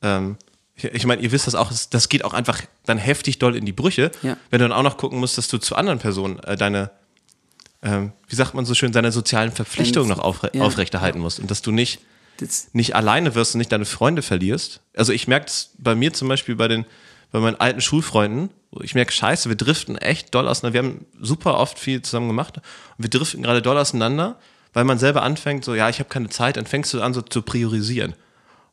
ähm, ich, ich meine, ihr wisst das auch, das geht auch einfach dann heftig doll in die Brüche, Ja. wenn du dann auch noch gucken musst, dass du zu anderen Personen äh, deine, ähm, wie sagt man so schön, deine sozialen Verpflichtungen noch aufre Ja. aufrechterhalten musst und dass du nicht Das, nicht alleine wirst und nicht deine Freunde verlierst. Also ich merke es bei mir zum Beispiel bei den, bei meinen alten Schulfreunden, ich merke, scheiße, wir driften echt doll auseinander. Wir haben super oft viel zusammen gemacht und wir driften gerade doll auseinander, weil man selber anfängt, so, ja, ich habe keine Zeit, dann fängst du an, so zu priorisieren.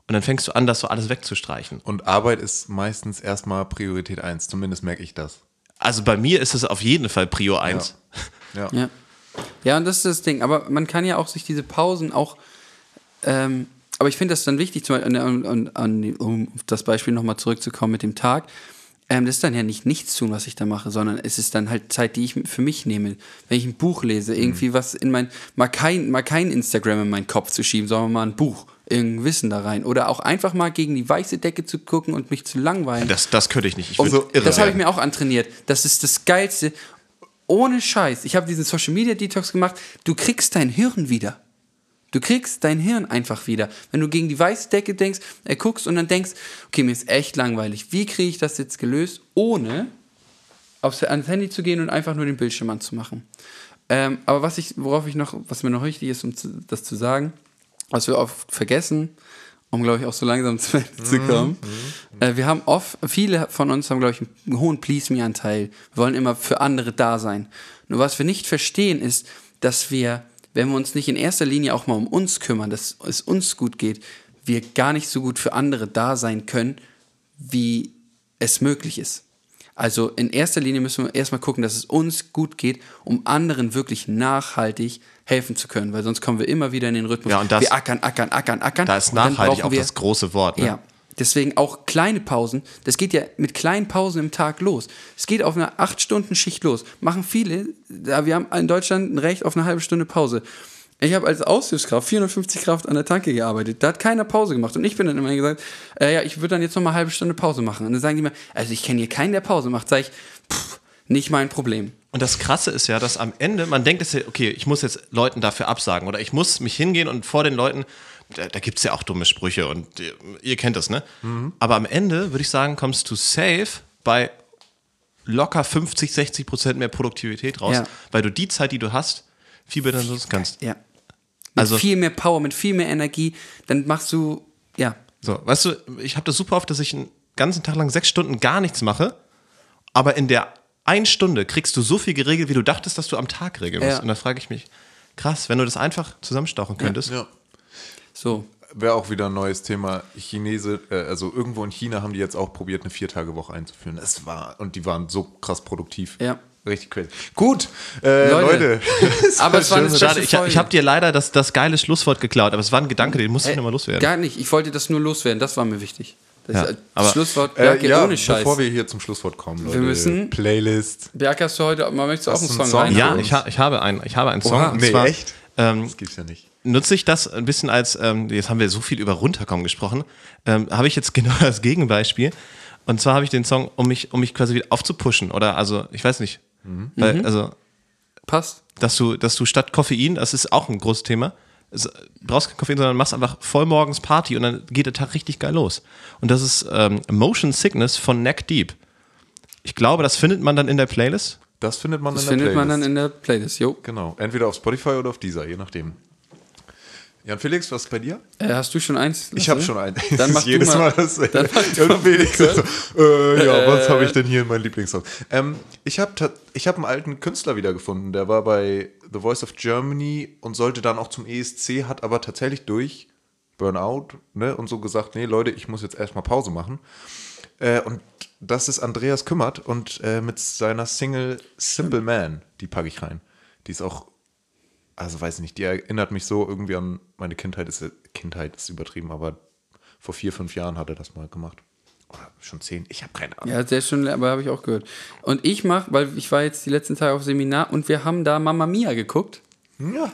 Und dann fängst du an, das so alles wegzustreichen. Und Arbeit ist meistens erstmal Priorität 1, zumindest merke ich das. Also bei mir ist es auf jeden Fall Prio 1. Ja. Ja. Ja, und das ist das Ding. Aber man kann ja auch sich diese Pausen auch. Ähm, aber ich finde das dann wichtig, zum Beispiel, an, an, an, um auf das Beispiel nochmal zurückzukommen mit dem Tag. Ähm, das ist dann ja nicht nichts tun, was ich da mache, sondern es ist dann halt Zeit, die ich für mich nehme. Wenn ich ein Buch lese, irgendwie was in mein, mal kein, mal kein Instagram in meinen Kopf zu schieben, sondern mal ein Buch. irgendein Wissen da rein. Oder auch einfach mal gegen die weiße Decke zu gucken und mich zu langweilen. Das, das könnte ich nicht. Ich würde irre das habe ich mir auch antrainiert. Das ist das Geilste. Ohne Scheiß. Ich habe diesen Social Media Detox gemacht. Du kriegst dein Hirn wieder. Du kriegst dein Hirn einfach wieder. Wenn du gegen die weiße Decke denkst, äh, guckst und dann denkst, okay, mir ist echt langweilig. Wie kriege ich das jetzt gelöst, ohne aufs, ans Handy zu gehen und einfach nur den Bildschirm anzumachen? Ähm, aber was ich, worauf ich noch, was mir noch wichtig ist, um zu, das zu sagen, was wir oft vergessen, um glaube ich auch so langsam zu Ende zu kommen. Äh, wir haben oft, viele von uns haben glaube ich einen hohen Please-Me-Anteil. Wir wollen immer für andere da sein. Nur was wir nicht verstehen ist, dass wir, wenn wir uns nicht in erster Linie auch mal um uns kümmern, dass es uns gut geht, wir gar nicht so gut für andere da sein können, wie es möglich ist. Also in erster Linie müssen wir erstmal gucken, dass es uns gut geht, um anderen wirklich nachhaltig helfen zu können, weil sonst kommen wir immer wieder in den Rhythmus. Ja, und das- wir ackern, ackern, ackern, ackern. Da ist nachhaltig auch das große Wort. Ne? ja, deswegen auch kleine Pausen. Das geht ja mit kleinen Pausen im Tag los. Es geht auf einer 8-Stunden-Schicht los. Machen viele. Wir haben in Deutschland ein Recht auf eine halbe Stunde Pause. Ich habe als Aushilfskraft 450 Kraft an der Tanke gearbeitet. Da hat keiner Pause gemacht. Und ich bin dann immer gesagt, äh, ja, ich würde dann jetzt noch mal eine halbe Stunde Pause machen. Und dann sagen die mir, also ich kenne hier keinen, der Pause macht. Sag ich, pff, nicht mein Problem. Und das Krasse ist ja, dass am Ende, man denkt, okay, ich muss jetzt Leuten dafür absagen oder ich muss mich hingehen und vor den Leuten, da, da gibt es ja auch dumme Sprüche und ihr, ihr kennt das, ne? Aber am Ende würde ich sagen, kommst du safe bei locker 50, 60 Prozent mehr Produktivität raus, Ja. weil du die Zeit, die du hast, viel besser nutzen kannst. Ja. Mit Also- viel mehr Power, mit viel mehr Energie. Dann machst du, ja, So, weißt du, ich habe das super oft, dass ich einen ganzen Tag lang sechs Stunden gar nichts mache, aber in der einen Stunde kriegst du so viel geregelt, wie du dachtest, dass du am Tag regeln musst. Ja. Und da frage ich mich, krass, wenn du das einfach zusammenstauchen könntest. Ja. So. Wäre auch wieder ein neues Thema. Chinese, äh, also irgendwo in China haben die jetzt auch probiert, eine Viertagewoche einzuführen. Das war, und die waren so krass produktiv. Ja. Richtig crazy. Gut, äh, Leute. Leute. Es Aber es war eine Schade, ich, ich habe dir leider das, das geile Schlusswort geklaut, aber es war ein Gedanke, den musste ich nochmal loswerden. Gar nicht. Ich wollte das nur loswerden. Das war mir wichtig. Das Ja, Schlusswort, Äh, Berke, ja, ohne Scheiß. bevor wir hier zum Schlusswort kommen, Leute. müssen- Playlist. Berke, hast du heute, man möchte auch einen du Song, einen Song? rein. Ja, ich, ha, ich habe einen, ich habe einen Song. Oha. und Nee, zwar, echt? Ähm, Das gibt's ja nicht. Nutze ich das ein bisschen als, ähm, jetzt haben wir so viel über runterkommen gesprochen, ähm, habe ich jetzt genau das Gegenbeispiel. Und zwar habe ich den Song, um mich, um mich quasi wieder aufzupushen. Oder also, ich weiß nicht. Mhm. Weil, also, Passt. dass du, dass du statt Koffein, das ist auch ein großes Thema, brauchst kein Koffein, sondern machst einfach voll morgens Party und dann geht der Tag richtig geil los. Und das ist ähm, Motion Sickness von Neck Deep. Ich glaube, das findet man dann in der Playlist. Das findet man Das in der findet Playlist. man dann in der Playlist. Jo. Genau. Entweder auf Spotify oder auf dieser, je nachdem. Jan Felix, was ist bei dir? Äh, hast du schon eins? Ich habe schon einen. Dann mach jedes mal. Mal das. Dann Jan Felix. So, äh, ja, was Äh. habe ich denn hier in meinem Lieblingssong? Ähm, ich habe ich hab einen alten Künstler wiedergefunden. Der war bei The Voice of Germany und sollte dann auch zum ESC, hat aber tatsächlich durch Burnout ne, und so gesagt: Nee, Leute, ich muss jetzt erstmal Pause machen. Äh, und das ist Andreas Kümmert und äh, mit seiner Single Simple Man, die packe ich rein. Die ist auch also weiß ich nicht, die erinnert mich so irgendwie an meine Kindheit. Ist, Kindheit ist übertrieben, aber vor vier, fünf Jahren hat er das mal gemacht. Oder schon zehn, ich habe keine Ahnung. Ja, ist schon, aber habe ich auch gehört. Und ich mache, weil ich war jetzt die letzten Tage auf Seminar und wir haben da Mamma Mia geguckt. Ja.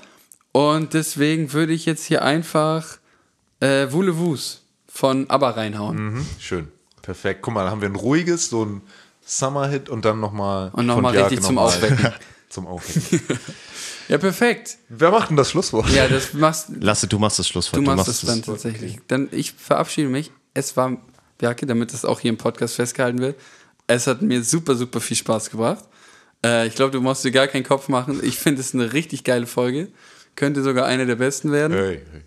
Und deswegen würde ich jetzt hier einfach äh, Wule Wus von ABBA reinhauen. Mhm, schön. Perfekt. Guck mal, da haben wir ein ruhiges, so ein Summer-Hit und dann nochmal. Und noch mal richtig zum Aufwecken. zum Aufwecken. Ja, perfekt. Wer macht denn das Schlusswort? Ja, das machst Lasse, du machst das Schlusswort. du. Du Machst es dann tatsächlich. Dann ich verabschiede mich. Es war, Berke, damit das auch hier im Podcast festgehalten wird, es hat mir super, super viel Spaß gebracht. Äh, ich glaube, du musst dir gar keinen Kopf machen. Ich finde es eine richtig geile Folge. Könnte sogar eine der besten werden. Hey, hey.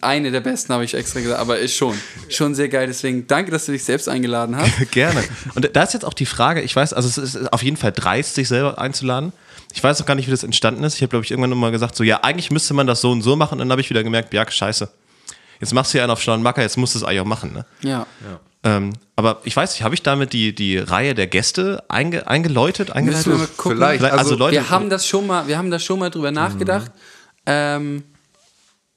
Eine der besten habe ich extra gesagt, aber ist schon. Schon sehr geil. Deswegen danke, dass du dich selbst eingeladen hast. Gerne. Und da ist jetzt auch die Frage, ich weiß, also es ist auf jeden Fall dreist, sich selber einzuladen. Ich weiß auch gar nicht, wie das entstanden ist. Ich habe, glaube ich, irgendwann mal gesagt, so, ja, eigentlich müsste man das so und so machen. Und dann habe ich wieder gemerkt, ja, scheiße. Jetzt machst du ja einen auf schlauen Macker, jetzt musst du es eigentlich auch machen. Ne? Ja. Ähm, aber ich weiß nicht, habe ich damit die, die Reihe der Gäste einge, eingeläutet? eingeleitet? Müssen wir mal gucken. Vielleicht. Vielleicht- also Also, Leute, Wir haben das schon mal, wir haben da schon mal drüber nachgedacht. Ähm,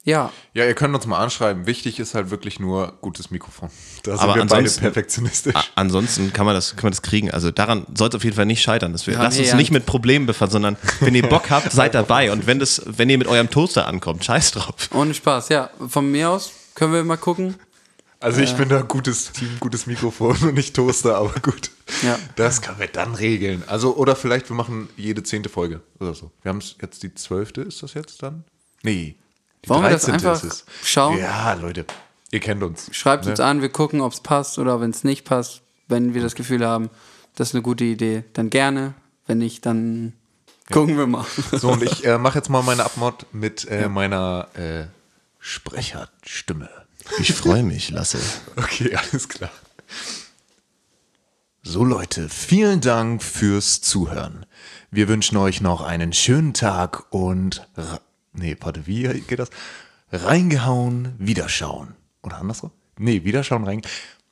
ja. Ja, ihr könnt uns mal anschreiben. Wichtig ist halt wirklich nur gutes Mikrofon. Da sind Aber wir beide ansonsten- perfektionistisch. Ansonsten kann man das, kann man das kriegen. Also daran soll es auf jeden Fall nicht scheitern. Dass wir, lasst uns hier nicht ja- mit Problemen befassen, sondern wenn ihr Bock habt, seid dabei. Und wenn, das, wenn ihr mit eurem Toaster ankommt, scheiß drauf. Ohne Spaß, ja. Von mir aus Können wir mal gucken. Also ich bin da gutes Team, gutes Mikrofon und nicht Toaster, aber gut. Ja. Das können wir dann regeln. Also, oder vielleicht wir machen jede zehnte Folge oder so. Wir haben es jetzt die zwölfte, ist das jetzt dann? Nee. Wollen wir das 13. einfach schauen? Ja, Leute, ihr kennt uns. Schreibt Ne? uns an, wir gucken, ob es passt oder wenn es nicht passt. Wenn wir das Gefühl haben, das ist eine gute Idee, dann gerne. Wenn nicht, dann gucken wir mal. So, und ich äh, mache jetzt mal meine Abmod mit äh, meiner äh, Sprecherstimme. Ich freue mich, Lasse. Okay, alles klar. So Leute, vielen Dank fürs Zuhören. Wir wünschen euch noch einen schönen Tag und ra- nee, warte, wie geht das? Reingehauen, wiederschauen. Oder andersrum? Nee, wiederschauen, rein.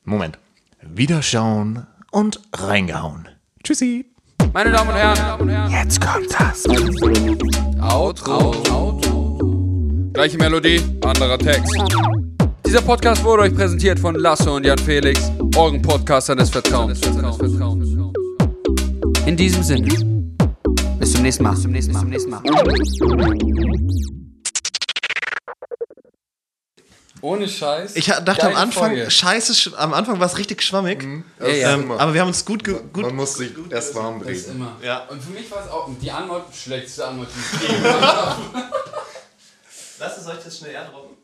Moment. Wiederschauen und reingehauen. Tschüssi. Meine Damen und Herren, Jetzt kommt das. Outro. Gleiche Melodie, anderer Text. Dieser Podcast wurde euch präsentiert von Lasse und Jan Felix, euren Podcastern des Vertrauens. In diesem Sinne. Zum nächsten Mal. Bis zum nächsten Mal. Bis zum nächsten Mal. Ohne Scheiß. Ich dachte am Anfang, Folge. scheiße, sch- am Anfang war es richtig schwammig. Ja, ja. Ähm, aber wir haben uns gut, ge- gut Man muss sich erst warm immer. Ja. Und für mich war es auch die Antwort, schlechteste Antwort, die ich je gehört habe. Lass es euch das schnell erdroppen.